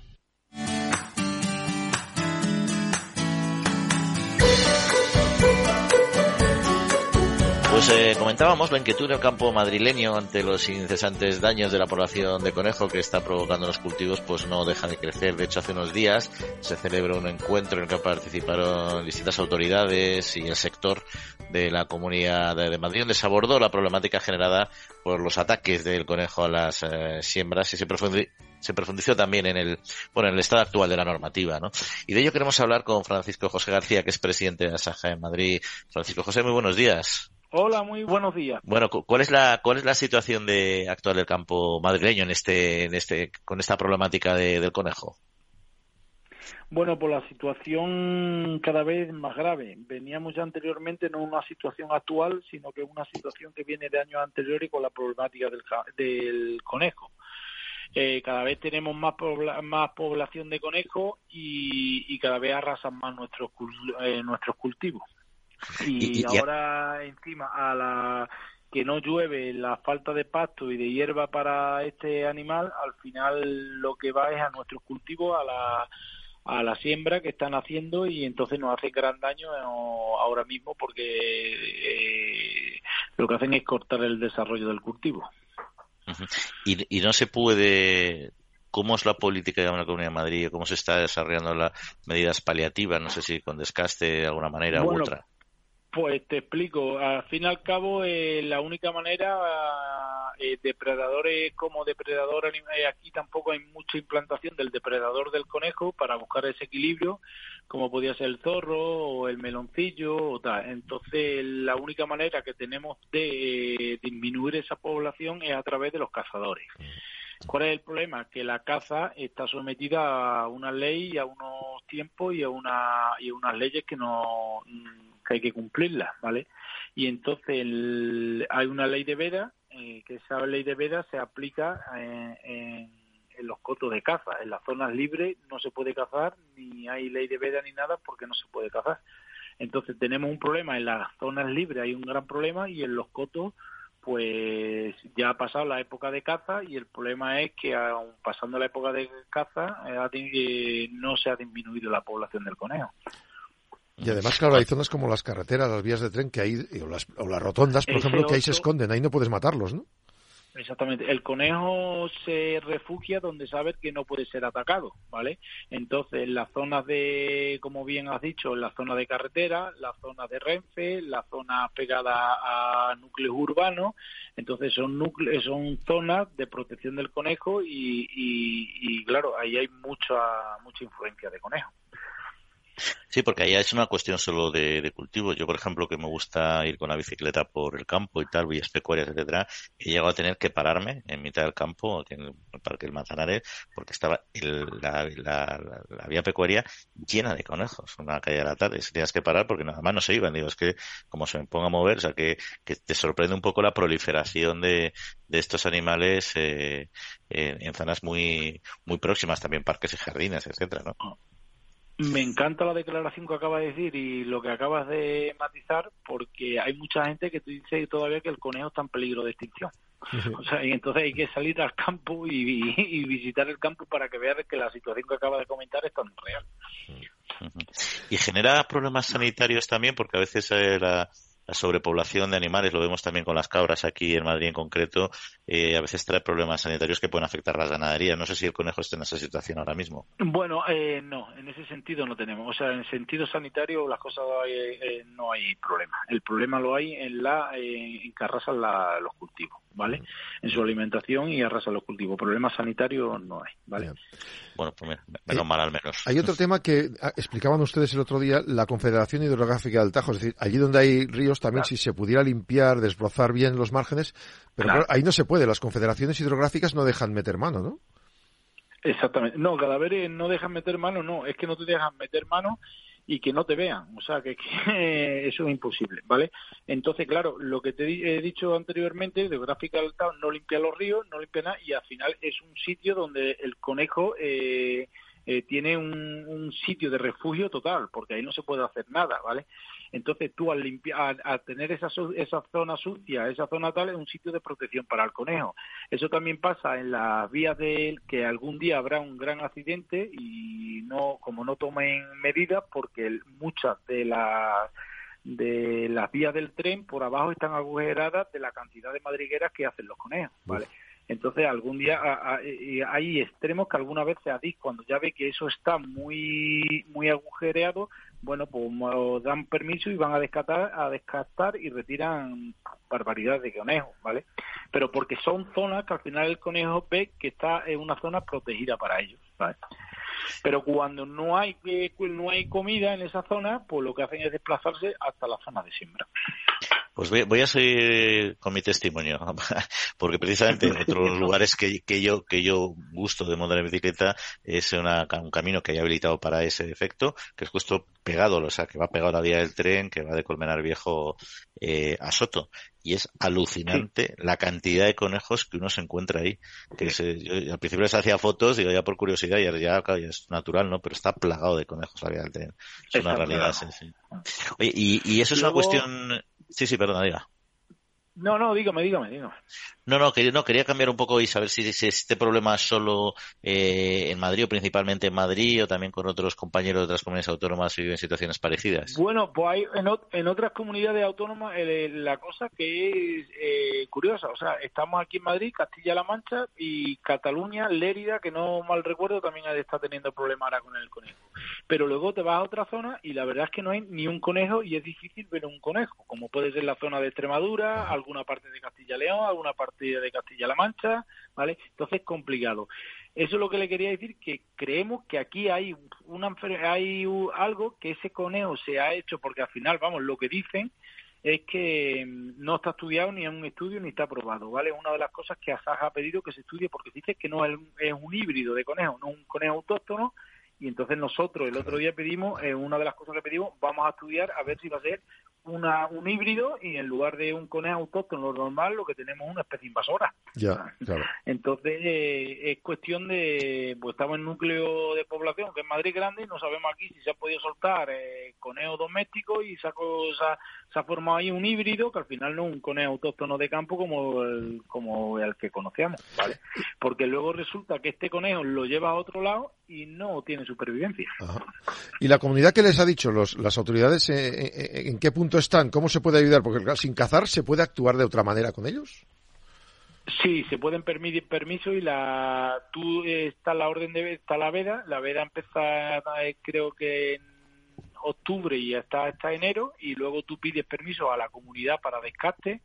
[SPEAKER 2] Pues eh, comentábamos la inquietud del campo madrileño ante los incesantes daños de la población de conejo que está provocando los cultivos, pues no deja de crecer. De hecho, hace unos días se celebró un encuentro en el que participaron distintas autoridades y el sector de la Comunidad de Madrid, donde se abordó la problemática generada por los ataques del conejo a las eh, siembras y se profundizó también en el, bueno, en el estado actual de la normativa, ¿no? Y de ello queremos hablar con Francisco José García, que es presidente de Asaja en Madrid. Francisco José, muy buenos días.
[SPEAKER 7] Hola, muy buenos días.
[SPEAKER 2] Bueno, ¿cuál es la cuál es la situación de actual del campo madrileño en este en este con esta problemática del conejo?
[SPEAKER 7] Bueno, pues la situación cada vez más grave. Veníamos ya anteriormente no una situación actual, sino que una situación que viene de años anteriores con la problemática del, del conejo. Eh, cada vez tenemos más, más población de conejos y, cada vez arrasan más nuestros, eh, nuestros cultivos. Y, ahora encima a la que no llueve, la falta de pasto y de hierba para este animal, al final lo que va es a nuestros cultivos, a la, a la siembra que están haciendo y entonces nos hace gran daño ahora mismo porque eh, lo que hacen es cortar el desarrollo del cultivo.
[SPEAKER 2] y, y no se puede ¿Cómo es la política de la Comunidad de Madrid? ¿Cómo se está desarrollando las medidas paliativas? No sé si con descaste de alguna manera u otra.
[SPEAKER 7] Pues te explico. Al fin y al cabo, eh, la única manera, eh, depredadores como depredador eh, aquí tampoco hay mucha implantación del depredador del conejo para buscar ese equilibrio, como podía ser el zorro o el meloncillo o tal. Entonces, la única manera que tenemos de disminuir esa población es a través de los cazadores. ¿Cuál es el problema? Que la caza está sometida a una ley y a unos tiempos y a, una, y a unas leyes que no que hay que cumplirlas, ¿vale? Y entonces hay una ley de veda, eh, que esa ley de veda se aplica eh, en, los cotos de caza. En las zonas libres no se puede cazar, ni hay ley de veda ni nada porque no se puede cazar. Entonces tenemos un problema en las zonas libres, hay un gran problema y en los cotos pues ya ha pasado la época de caza y el problema es que aun pasando la época de caza eh, no se ha disminuido la población del conejo.
[SPEAKER 3] Y además, claro, hay zonas como las carreteras, las vías de tren, que hay, o las, o las rotondas, por ejemplo, que ahí se esconden, ahí no puedes matarlos, ¿no?
[SPEAKER 7] Exactamente. El conejo se refugia donde sabe que no puede ser atacado, ¿vale? Entonces, en las zonas de, como bien has dicho, en la zona de carretera, las zonas de Renfe, las zonas pegadas a núcleos urbanos, entonces son núcleos, son zonas de protección del conejo y, y, y claro, ahí hay mucha mucha influencia de conejo.
[SPEAKER 2] Sí, porque ahí es una cuestión solo de, cultivo. Yo, por ejemplo, que me gusta ir con la bicicleta por el campo y tal, vías pecuarias, etcétera, he llegado a tener que pararme en mitad del campo, en el Parque del Manzanares, porque estaba la, vía pecuaria llena de conejos, una calle de la tarde. Tenías que parar porque nada más no se iban. Digo, es que como se me ponga a mover, o sea, que, te sorprende un poco la proliferación de, estos animales eh, en, zonas muy muy próximas, también parques y jardines, etcétera, ¿no?
[SPEAKER 7] Me encanta la declaración que acabas de decir y lo que acabas de matizar, porque hay mucha gente que dice todavía que el conejo está en peligro de extinción. O sea, y entonces hay que salir al campo y, visitar el campo para que veas que la situación que acaba de comentar es tan real.
[SPEAKER 2] Y genera problemas sanitarios también, porque a veces eh, la, la sobrepoblación de animales, lo vemos también con las cabras aquí en Madrid en concreto, eh, a veces trae problemas sanitarios que pueden afectar a las ganaderías. No sé si el conejo está en esa situación ahora mismo.
[SPEAKER 7] Bueno, eh, no, en ese sentido no tenemos. O sea, en sentido sanitario las cosas eh, no hay problema. El problema lo hay en la en que arrasan los cultivos, ¿vale? En su alimentación y arrasan los cultivos. Problemas sanitarios no hay, ¿vale?
[SPEAKER 2] Bueno, pues menos mal al menos.
[SPEAKER 3] Hay otro [laughs] tema que ah, explicaban ustedes el otro día, la Confederación Hidrográfica del Tajo. Es decir, allí donde hay ríos también si se pudiera limpiar, desbrozar bien los márgenes, pero ahí no se puede. Las confederaciones hidrográficas no dejan meter mano, ¿no?
[SPEAKER 7] Exactamente. No, cadáveres no dejan meter mano, no. Es que no te dejan meter mano y que no te vean. O sea, que, [laughs] eso es imposible, ¿vale? Entonces, claro, lo que te he dicho anteriormente, Hidrográfica del no limpia los ríos, no limpia nada y al final es un sitio donde el conejo... Eh, eh, tiene un, sitio de refugio total, porque ahí no se puede hacer nada, ¿vale? Entonces tú al, limpiar, al, tener esa, esa zona sucia, esa zona tal, es un sitio de protección para el conejo. Eso también pasa en las vías de que algún día habrá un gran accidente y no, como no tomen medidas, porque muchas de las de las vías del tren por abajo están agujeradas de la cantidad de madrigueras que hacen los conejos, ¿vale? Entonces, algún día hay extremos que alguna vez se adis cuando ya ve que eso está muy muy agujereado, bueno, pues dan permiso y van a descartar, a descartar y retiran barbaridades de conejos, ¿vale? Pero porque son zonas que al final el conejo ve que está en una zona protegida para ellos, ¿vale? Pero cuando no hay no hay comida en esa zona, pues lo que hacen es desplazarse hasta la zona de siembra.
[SPEAKER 2] Pues voy, a seguir con mi testimonio, [laughs] porque precisamente en otros [laughs] lugares que, que, yo que yo gusto de montar en bicicleta es una, un camino que hay habilitado para ese efecto, que es justo pegado, o sea, que va pegado a la vía del tren, que va de Colmenar Viejo eh, a Soto. Y es alucinante la cantidad de conejos que uno se encuentra ahí. Que al principio les hacía fotos, digo ya por curiosidad, y ya, ya, es natural, ¿no? Pero está plagado de conejos la vía del tren. Es una realidad, sí, sí. Oye, y, y eso es una cuestión Sí, sí, perdona, diga.
[SPEAKER 7] No, no, dígame, dígame, dígame.
[SPEAKER 2] No, no, quería, no, quería cambiar un poco y saber si, este problema es solo eh, en Madrid o principalmente en Madrid o también con otros compañeros de otras comunidades autónomas y viven situaciones parecidas.
[SPEAKER 7] Bueno, pues hay en, en otras comunidades autónomas eh, la cosa que es eh, curiosa. O sea, estamos aquí en Madrid, Castilla-La Mancha y Cataluña, Lérida, que no mal recuerdo, también está teniendo problemas ahora con el conejo. Pero luego te vas a otra zona y la verdad es que no hay ni un conejo y es difícil ver un conejo, como puede ser la zona de Extremadura, alguna parte de Castilla-León, alguna parte de Castilla-La Mancha, ¿vale? Entonces, complicado. Eso es lo que le quería decir, que creemos que aquí hay una hay algo que ese conejo se ha hecho, porque al final, vamos, lo que dicen es que mm, no está estudiado ni en un estudio ni está aprobado, ¿vale? Una de las cosas que Asaja ha pedido que se estudie porque dice que no es, es un híbrido de conejo, no un conejo autóctono, y entonces nosotros el otro día pedimos, eh, una de las cosas que pedimos, vamos a estudiar a ver si va a ser una, un híbrido y en lugar de un conejo autóctono normal lo que tenemos es una especie invasora.
[SPEAKER 3] Ya, claro. [laughs]
[SPEAKER 7] Entonces eh, es cuestión de, pues estamos en núcleo de población que es Madrid grande y no sabemos aquí si se ha podido soltar eh, conejo doméstico y se ha, se ha, formado ahí un híbrido que al final no es un conejo autóctono de campo como el, como el que conocíamos, ¿vale? Porque luego resulta que este conejo lo lleva a otro lado y no tiene supervivencia.
[SPEAKER 3] ¿Y la comunidad qué les ha dicho? Los, ¿Las autoridades eh, eh, en qué punto están? ¿Cómo se puede ayudar? Porque sin cazar se puede actuar de otra manera con ellos.
[SPEAKER 7] Sí, se pueden permitir permiso y la tú está la orden de está la veda, la veda empieza eh, creo que en octubre y hasta hasta enero y luego tú pides permiso a la comunidad para descarte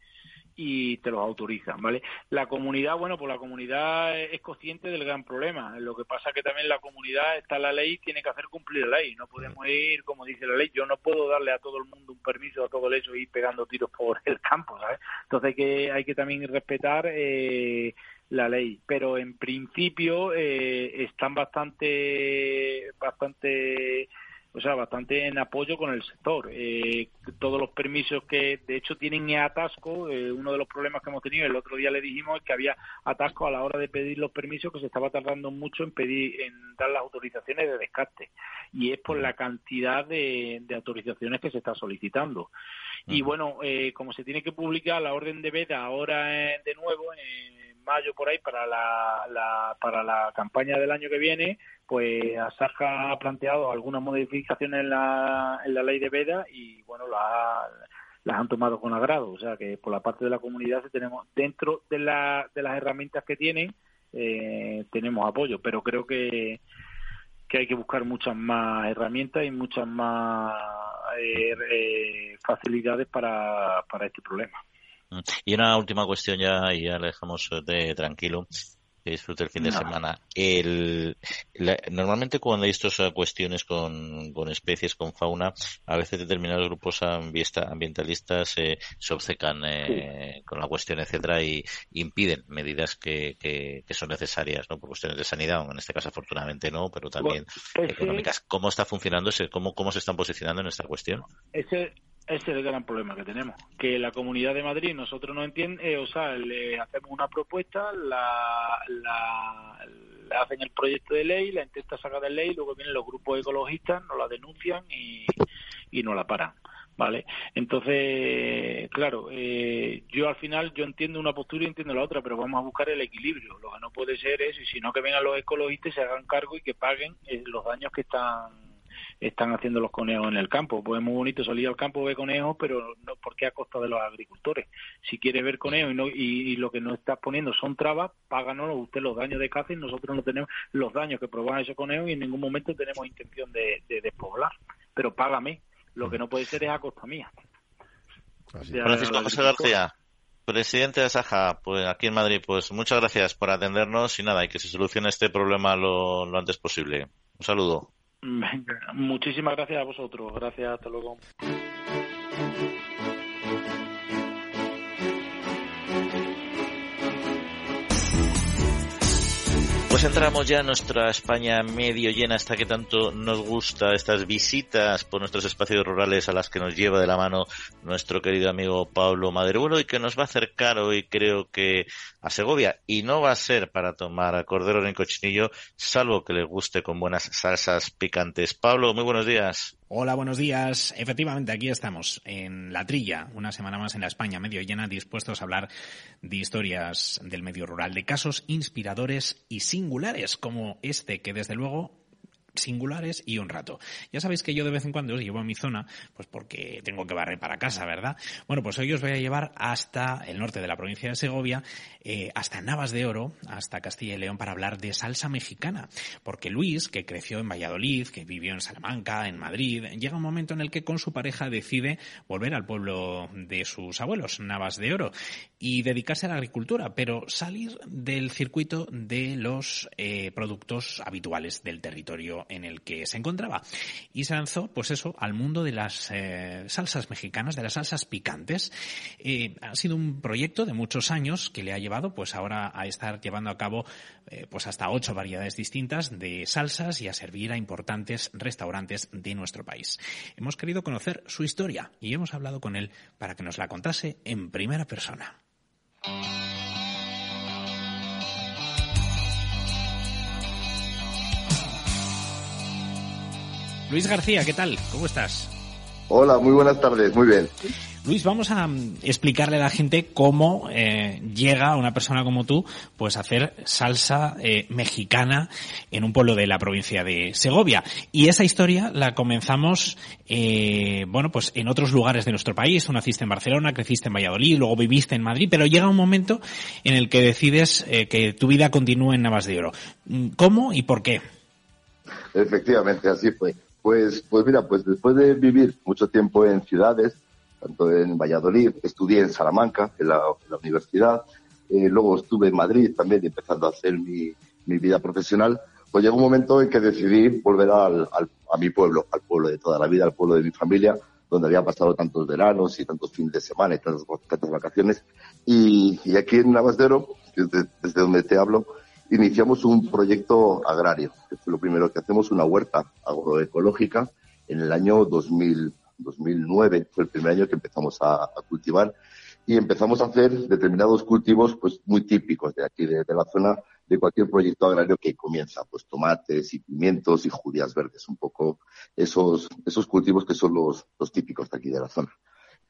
[SPEAKER 7] y te los autorizan, ¿vale? La comunidad, bueno, pues la comunidad es consciente del gran problema. Lo que pasa que también la comunidad está la ley, tiene que hacer cumplir la ley. No podemos ir, como dice la ley, yo no puedo darle a todo el mundo un permiso a todo el hecho y ir pegando tiros por el campo, ¿sabes? Entonces hay que, hay que también respetar eh, la ley. Pero en principio eh, están bastante, bastante o sea, bastante en apoyo con el sector. Eh, todos los permisos que, de hecho, tienen atasco, eh, uno de los problemas que hemos tenido, el otro día le dijimos es que había atasco a la hora de pedir los permisos, que se estaba tardando mucho en pedir, en dar las autorizaciones de descarte. Y es por la cantidad de, autorizaciones que se está solicitando. Y bueno, eh, como se tiene que publicar la orden de veda ahora de nuevo, en mayo por ahí, para la, para la campaña del año que viene, pues Asaja ha planteado algunas modificaciones en la, en la ley de veda y bueno, las han tomado con agrado. O sea que por la parte de la comunidad tenemos, dentro de, la, de las herramientas que tienen, eh, tenemos apoyo, pero creo que, que hay que buscar muchas más herramientas y muchas más eh, eh, facilidades para, para este problema.
[SPEAKER 2] Y una última cuestión ya, y ya le dejamos de tranquilo que disfrute el fin de semana. El, normalmente cuando hay estas cuestiones con, con, especies, con fauna, a veces determinados grupos ambientalistas eh, se obcecan eh, con la cuestión, etcétera, y, impiden medidas que, que, son necesarias, ¿no? Por cuestiones de sanidad, en este caso afortunadamente no, pero también económicas. ¿Cómo está funcionando? Ese, ¿Cómo, ¿Cómo se están posicionando en esta cuestión?
[SPEAKER 7] Ese, ese es el gran problema que tenemos, que la Comunidad de Madrid nosotros no entiende, eh, o sea, le hacemos una propuesta, la, la, hacen el proyecto de ley, la intenta sacar de ley, luego vienen los grupos ecologistas, nos la denuncian y, y nos la paran. ¿vale? Entonces, claro, eh, yo al final yo entiendo una postura y entiendo la otra, pero vamos a buscar el equilibrio. Lo que no puede ser es, y sino que vengan los ecologistas y se hagan cargo y que paguen eh, los daños que están están haciendo los conejos en el campo. Pues es muy bonito salir al campo ver conejos, pero no porque a costa de los agricultores. Si quiere ver conejos y, no, y, lo que nos está poniendo son trabas, páganos usted los daños de caza y nosotros no tenemos los daños que provocan esos conejos y en ningún momento tenemos intención de, despoblar. Pero págame. Lo que no puede ser es a costa mía.
[SPEAKER 2] Francisco José García, presidente de Saja, pues aquí en Madrid, pues muchas gracias por atendernos y nada, y que se solucione este problema lo, lo antes posible. Un saludo.
[SPEAKER 7] Muchísimas gracias a vosotros. Gracias, hasta luego.
[SPEAKER 2] Pues entramos ya nuestra España medio llena, hasta que tanto nos gusta, estas visitas por nuestros espacios rurales a las que nos lleva de la mano nuestro querido amigo Pablo Maderuelo y que nos va a acercar hoy creo que a Segovia y no va a ser para tomar cordero en cochinillo, salvo que le guste con buenas salsas picantes. Pablo, muy buenos días.
[SPEAKER 8] Hola, buenos días. Efectivamente, aquí estamos en La Trilla, una semana más en la España medio llena, dispuestos a hablar de historias del medio rural, de casos inspiradores y singulares como este que desde luego singulares y un rato. Ya sabéis que yo de vez en cuando os llevo a mi zona, pues porque tengo que barrer para casa, ¿verdad? Bueno, pues hoy os voy a llevar hasta el norte de la provincia de Segovia, eh, hasta Navas de Oro, hasta Castilla y León, para hablar de salsa mexicana. Porque Luis, que creció en Valladolid, que vivió en Salamanca, en Madrid, llega un momento en el que con su pareja decide volver al pueblo de sus abuelos, Navas de Oro, y dedicarse a la agricultura, pero salir del circuito de los eh, productos habituales del territorio en el que se encontraba. Y se lanzó, pues eso, al mundo de las eh, salsas mexicanas, de las salsas picantes. Eh, ha sido un proyecto de muchos años que le ha llevado, pues ahora a estar llevando a cabo, eh, pues hasta ocho variedades distintas de salsas y a servir a importantes restaurantes de nuestro país. Hemos querido conocer su historia y hemos hablado con él para que nos la contase en primera persona. Luis García, ¿qué tal? ¿Cómo estás?
[SPEAKER 9] Hola, muy buenas tardes, muy bien.
[SPEAKER 8] Luis, vamos a mm, explicarle a la gente cómo eh, llega una persona como tú pues a hacer salsa eh, mexicana en un pueblo de la provincia de Segovia. Y esa historia la comenzamos, eh, bueno, pues en otros lugares de nuestro país. Tú naciste en Barcelona, creciste en Valladolid, luego viviste en Madrid, pero llega un momento en el que decides que tu vida continúe en Navas de Oro. Mm, ¿Cómo y por qué?
[SPEAKER 9] Efectivamente, así fue. Pues, pues mira, pues después de vivir mucho tiempo en ciudades, tanto en Valladolid, estudié en Salamanca, en la, universidad, eh, luego estuve en Madrid también empezando a hacer mi, vida profesional, pues llegó un momento en que decidí volver al, a mi pueblo, al pueblo de toda la vida, al pueblo de mi familia, donde había pasado tantos veranos y tantos fines de semana y tantas, vacaciones. Y, aquí en Navasdero, desde, desde donde te hablo, iniciamos un proyecto agrario, que fue lo primero que hacemos, una huerta agroecológica en el año 2000, 2009 fue el primer año que empezamos a, cultivar y empezamos a hacer determinados cultivos pues muy típicos de aquí de, la zona de cualquier proyecto agrario que comienza pues tomates y pimientos y judías verdes un poco esos esos cultivos que son los, los típicos de aquí de la zona.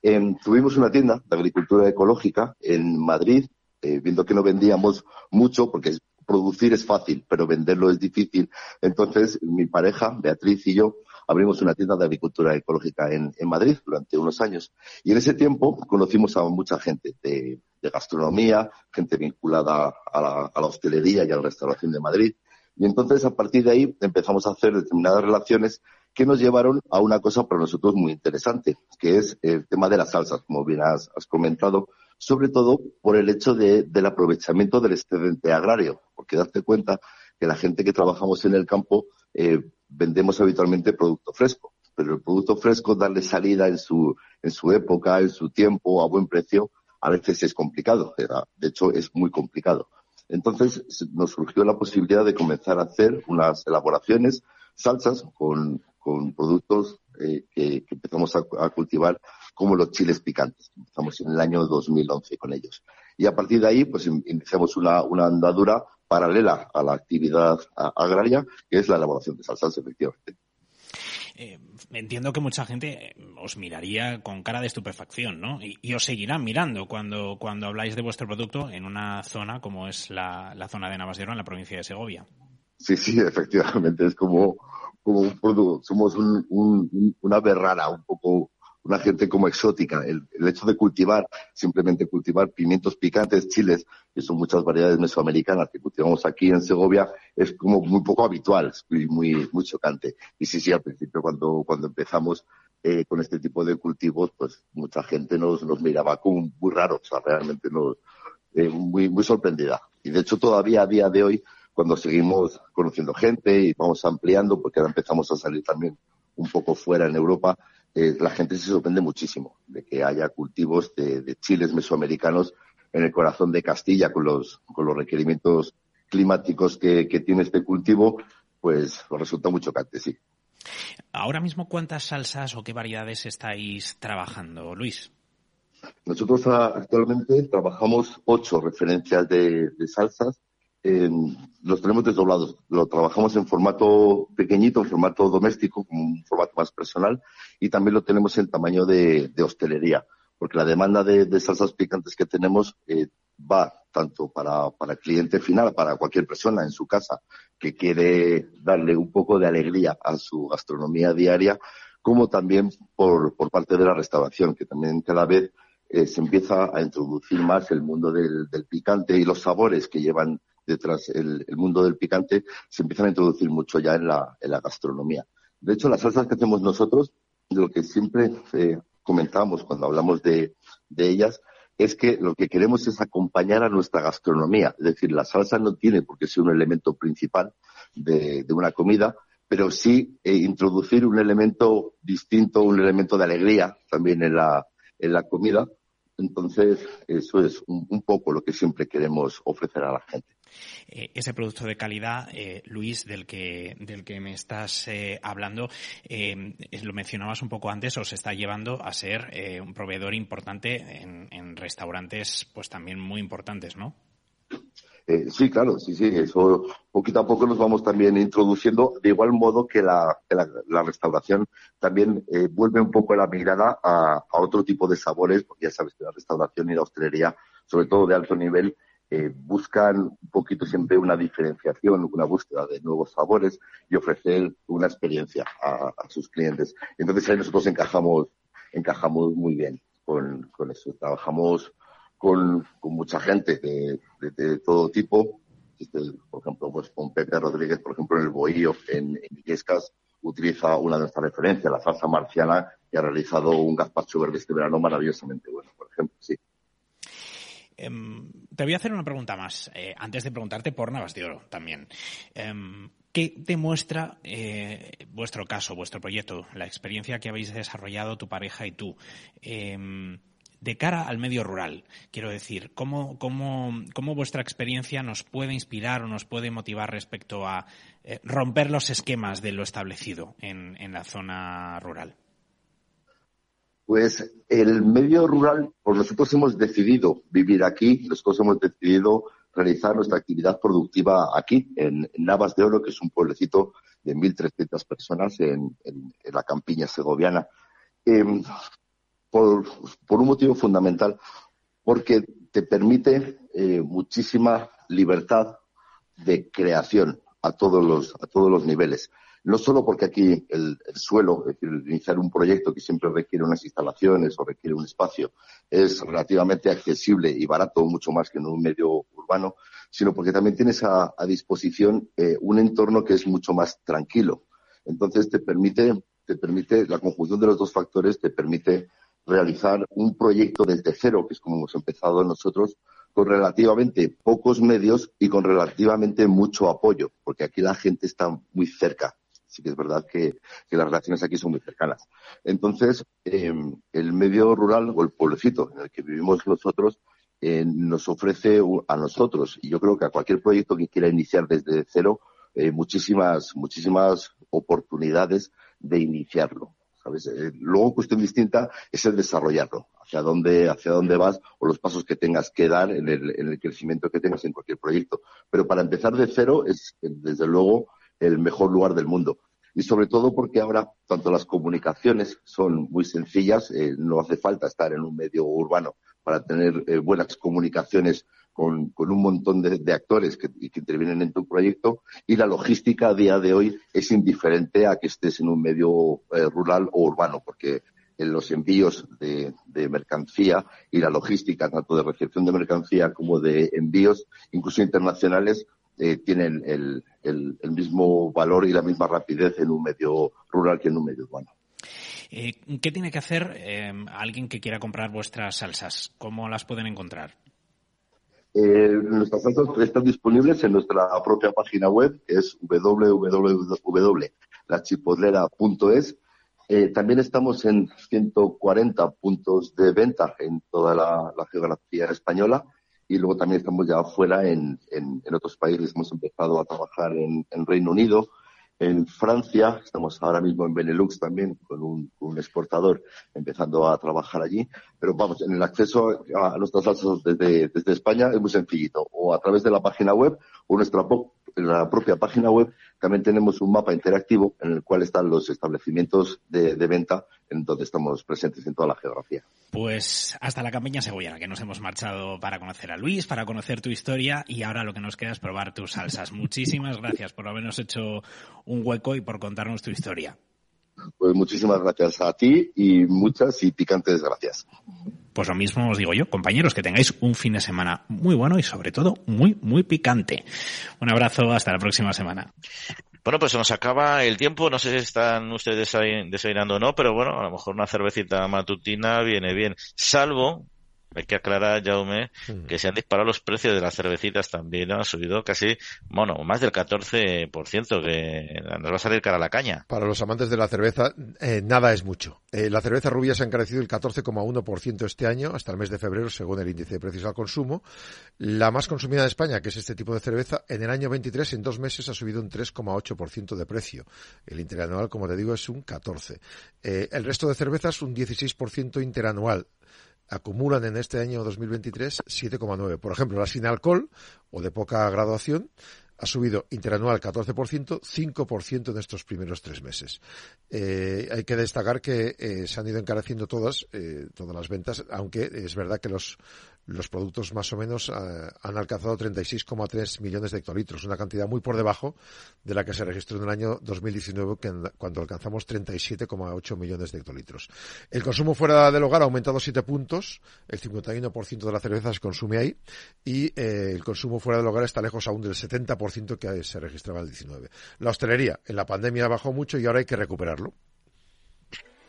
[SPEAKER 9] Em, tuvimos una tienda de agricultura ecológica en Madrid eh, viendo que no vendíamos mucho porque producir es fácil pero venderlo es difícil entonces mi pareja Beatriz y yo abrimos una tienda de agricultura ecológica en, Madrid durante unos años. Y en ese tiempo conocimos a mucha gente de, gastronomía, gente vinculada a la, hostelería y a la restauración de Madrid. Y entonces, a partir de ahí, empezamos a hacer determinadas relaciones que nos llevaron a una cosa para nosotros muy interesante, que es el tema de las salsas, como bien has, comentado, sobre todo por el hecho del aprovechamiento del excedente agrario, porque darte cuenta que la gente que trabajamos en el campo eh, vendemos habitualmente producto fresco, pero el producto fresco, darle salida en su, en su época, en su tiempo, a buen precio, a veces es complicado. De hecho, es muy complicado. Entonces nos surgió la posibilidad de comenzar a hacer unas elaboraciones, salsas con, con productos eh, que, empezamos a, cultivar como los chiles picantes. Empezamos en el año 2011 con ellos. Y a partir de ahí, pues iniciamos una, una andadura paralela a la actividad agraria, que es la elaboración de salsas, efectivamente.
[SPEAKER 8] Eh, entiendo que mucha gente os miraría con cara de estupefacción, ¿no? Y, os seguirán mirando cuando, cuando habláis de vuestro producto en una zona como es la, zona de Navas de Oro, en la provincia de Segovia.
[SPEAKER 9] Sí, sí, [laughs] efectivamente, es como, como un producto, somos un, un, una berrara, un poco una gente como exótica. El, hecho de cultivar, simplemente cultivar pimientos picantes, chiles, que son muchas variedades mesoamericanas que cultivamos aquí en Segovia, es como muy poco habitual, y muy, muy chocante. Y sí, sí, al principio cuando, cuando empezamos eh, con este tipo de cultivos, pues mucha gente nos, nos miraba como muy raro, o sea, realmente nos, eh, muy, muy sorprendida. Y de hecho todavía a día de hoy, cuando seguimos conociendo gente y vamos ampliando, porque ahora empezamos a salir también un poco fuera en Europa, eh, la gente se sorprende muchísimo de que haya cultivos de, chiles mesoamericanos en el corazón de Castilla con los, con los requerimientos climáticos que, tiene este cultivo, pues resulta muy chocante, sí.
[SPEAKER 8] Ahora mismo, ¿cuántas salsas o qué variedades estáis trabajando, Luis?
[SPEAKER 9] Nosotros actualmente trabajamos ocho referencias de salsas los tenemos desdoblados. Lo trabajamos en formato pequeñito, en formato doméstico, como un formato más personal, y también lo tenemos en tamaño de, hostelería, porque la demanda de, salsas picantes que tenemos eh, va tanto para, para el cliente final, para cualquier persona en su casa que quiere darle un poco de alegría a su gastronomía diaria, como también por, por parte de la restauración, que también cada vez eh, se empieza a introducir más el mundo del picante y los sabores que llevan detrás el, mundo del picante se empiezan a introducir mucho ya en la, en la gastronomía. De hecho, las salsas que hacemos nosotros, lo que siempre eh, comentamos cuando hablamos de, ellas, es que lo que queremos es acompañar a nuestra gastronomía. Es decir, la salsa no tiene por qué ser un elemento principal de, de una comida, pero sí eh, introducir un elemento distinto, un elemento de alegría también en la, en la comida. Entonces, eso es un poco lo que siempre queremos ofrecer a la gente.
[SPEAKER 8] Eh, ese producto de calidad, eh, Luis, del que, del que me estás eh, hablando, lo mencionabas un poco antes, os está llevando a ser un proveedor importante en, restaurantes, pues también muy importantes, ¿no?
[SPEAKER 9] Eh, sí, claro, sí, sí, eso poquito a poco nos vamos también introduciendo, de igual modo que la, la, restauración también eh, vuelve un poco la mirada a, otro tipo de sabores, porque ya sabes que la restauración y la hostelería, sobre todo de alto nivel, eh, buscan un poquito siempre una diferenciación, una búsqueda de nuevos sabores y ofrecer una experiencia a, sus clientes. Entonces ahí nosotros encajamos, encajamos muy bien con, eso. Trabajamos con, mucha gente de, todo tipo. Este, por ejemplo, pues con Pepe Rodríguez, por ejemplo, en el Bohío, en, en utiliza una de nuestras referencias, la salsa marciana, y ha realizado un gazpacho verde este verano maravillosamente bueno, por ejemplo, sí.
[SPEAKER 8] Em, te voy a hacer una pregunta más, eh, antes de preguntarte por Navas de Oro también. Em, ¿Qué demuestra eh, vuestro caso, vuestro proyecto, la experiencia que habéis desarrollado tu pareja y tú? Em, de cara al medio rural. Quiero decir, ¿cómo, cómo, cómo vuestra experiencia nos puede inspirar o nos puede motivar respecto a eh, romper los esquemas de lo establecido en la zona rural?
[SPEAKER 9] Pues el medio rural, pues nosotros hemos decidido vivir aquí, nosotros hemos decidido realizar nuestra actividad productiva aquí, en, Navas de Oro, que es un pueblecito de 1.300 personas en, la campiña segoviana. Em, por, un motivo fundamental, porque te permite eh, muchísima libertad de creación a todos los, a todos los niveles. No solo porque aquí el, suelo, es decir, iniciar un proyecto que siempre requiere unas instalaciones o requiere un espacio, es relativamente accesible y barato, mucho más que en un medio urbano, sino porque también tienes a, disposición eh, un entorno que es mucho más tranquilo. Entonces te permite, te permite, la conjunción de los dos factores te permite realizar un proyecto desde cero, que es como hemos empezado nosotros, con relativamente pocos medios y con relativamente mucho apoyo, porque aquí la gente está muy cerca. Sí que es verdad que, las relaciones aquí son muy cercanas. Entonces, em, el medio rural o el pueblecito en el que vivimos nosotros eh, nos ofrece a nosotros, y yo creo que a cualquier proyecto que quiera iniciar desde cero, eh, muchísimas, muchísimas oportunidades de iniciarlo. Eh, luego, cuestión distinta es el desarrollarlo, hacia dónde, hacia dónde vas o los pasos que tengas que dar en el, en el crecimiento que tengas en cualquier proyecto. Pero para empezar de cero es, desde luego, el mejor lugar del mundo. Y sobre todo porque ahora tanto las comunicaciones son muy sencillas, eh, no hace falta estar en un medio urbano para tener eh, buenas comunicaciones con, con un montón de, actores que, que, intervienen en tu proyecto y la logística a día de hoy es indiferente a que estés en un medio eh, rural o urbano, porque en los envíos de, de, mercancía y la logística, tanto de recepción de mercancía como de envíos, incluso internacionales, eh, tienen el, el, el, mismo valor y la misma rapidez en un medio rural que en un medio urbano.
[SPEAKER 8] Eh, ¿Qué tiene que hacer eh, alguien que quiera comprar vuestras salsas? ¿Cómo las pueden encontrar?
[SPEAKER 9] Eh, nuestras salsas están disponibles en nuestra propia página web, que es www.lachipodlera.es. Eh, también estamos en 140 puntos de venta en toda la, geografía española y luego también estamos ya afuera en, en, otros países. Hemos empezado a trabajar en, en Reino Unido, en Francia, estamos ahora mismo en Benelux también con un, exportador empezando a trabajar allí, pero vamos, en el acceso a nuestras salsas desde, desde España es muy sencillito, o a través de la página web o nuestra la propia página web también tenemos un mapa interactivo en el cual están los establecimientos de, venta en donde estamos presentes en toda la geografía.
[SPEAKER 8] Pues hasta la campiña cebollana, que nos hemos marchado para conocer a Luis, para conocer tu historia y ahora lo que nos queda es probar tus salsas. Muchísimas gracias por habernos hecho un hueco y por contarnos tu historia.
[SPEAKER 9] Pues muchísimas gracias a ti y muchas y picantes gracias.
[SPEAKER 8] Pues lo mismo os digo yo, compañeros, que tengáis un fin de semana muy bueno y sobre todo muy, muy picante. Un abrazo, hasta la próxima semana.
[SPEAKER 2] Bueno, pues se nos acaba el tiempo. No sé si están ustedes desayunando o no, pero bueno, a lo mejor una cervecita matutina viene bien. Salvo hay que aclarar, Jaume, que se han disparado los precios de las cervecitas también, ha subido casi, bueno, más del 14%, que nos va a salir cara a la caña.
[SPEAKER 3] Para los amantes de la cerveza, eh, nada es mucho. Eh, la cerveza rubia se ha encarecido el 14,1% este año, hasta el mes de febrero, según el índice de precios al consumo. La más consumida de España, que es este tipo de cerveza, en el año 23, en dos meses, ha subido un 3,8% de precio. El interanual, como te digo, es un 14%. Eh, el resto de cervezas, un 16% interanual acumulan en este año 2023 7,9. Por ejemplo, la sin alcohol o de poca graduación ha subido interanual 14%, 5% en estos primeros tres meses. Eh, hay que destacar que eh, se han ido encareciendo todas, eh, todas las ventas, aunque es verdad que los, los productos más o menos han alcanzado 36,3 millones de hectolitros, una cantidad muy por debajo de la que se registró en el año 2019, cuando alcanzamos 37,8 millones de hectolitros. El consumo fuera del hogar ha aumentado 7 puntos, el 51% de la cerveza se consume ahí, y el consumo fuera del hogar está lejos aún del 70% que se registraba el 19. La hostelería en la pandemia bajó mucho y ahora hay que recuperarlo.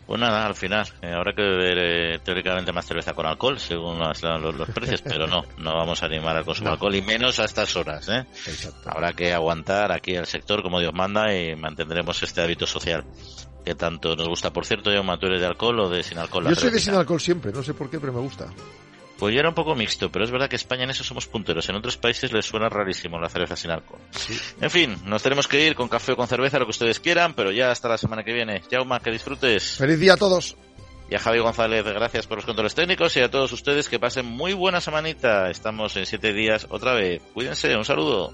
[SPEAKER 2] Pues nada, al final, eh, habrá que beber eh, teóricamente más cerveza con alcohol, según los, los, precios, [laughs] pero no, no vamos a animar al consumo de alcohol y menos a estas horas. ¿eh? Habrá que aguantar aquí el sector como Dios manda y mantendremos este hábito social que tanto nos gusta. Por cierto, yo, ¿tú eres de alcohol o de sin alcohol?
[SPEAKER 3] Yo soy de sin alcohol siempre, no sé por qué, pero me gusta.
[SPEAKER 2] Pues yo era un poco mixto, pero es verdad que España en eso somos punteros. En otros países les suena rarísimo la cerveza sin alcohol. En fin, nos tenemos que ir con café o con cerveza, lo que ustedes quieran, pero ya hasta la semana que viene. Jauma, que disfrutes.
[SPEAKER 3] Feliz día a todos.
[SPEAKER 2] Y a Javi González, gracias por los controles técnicos y a todos ustedes que pasen muy buena semanita. Estamos en siete días otra vez. Cuídense, un saludo.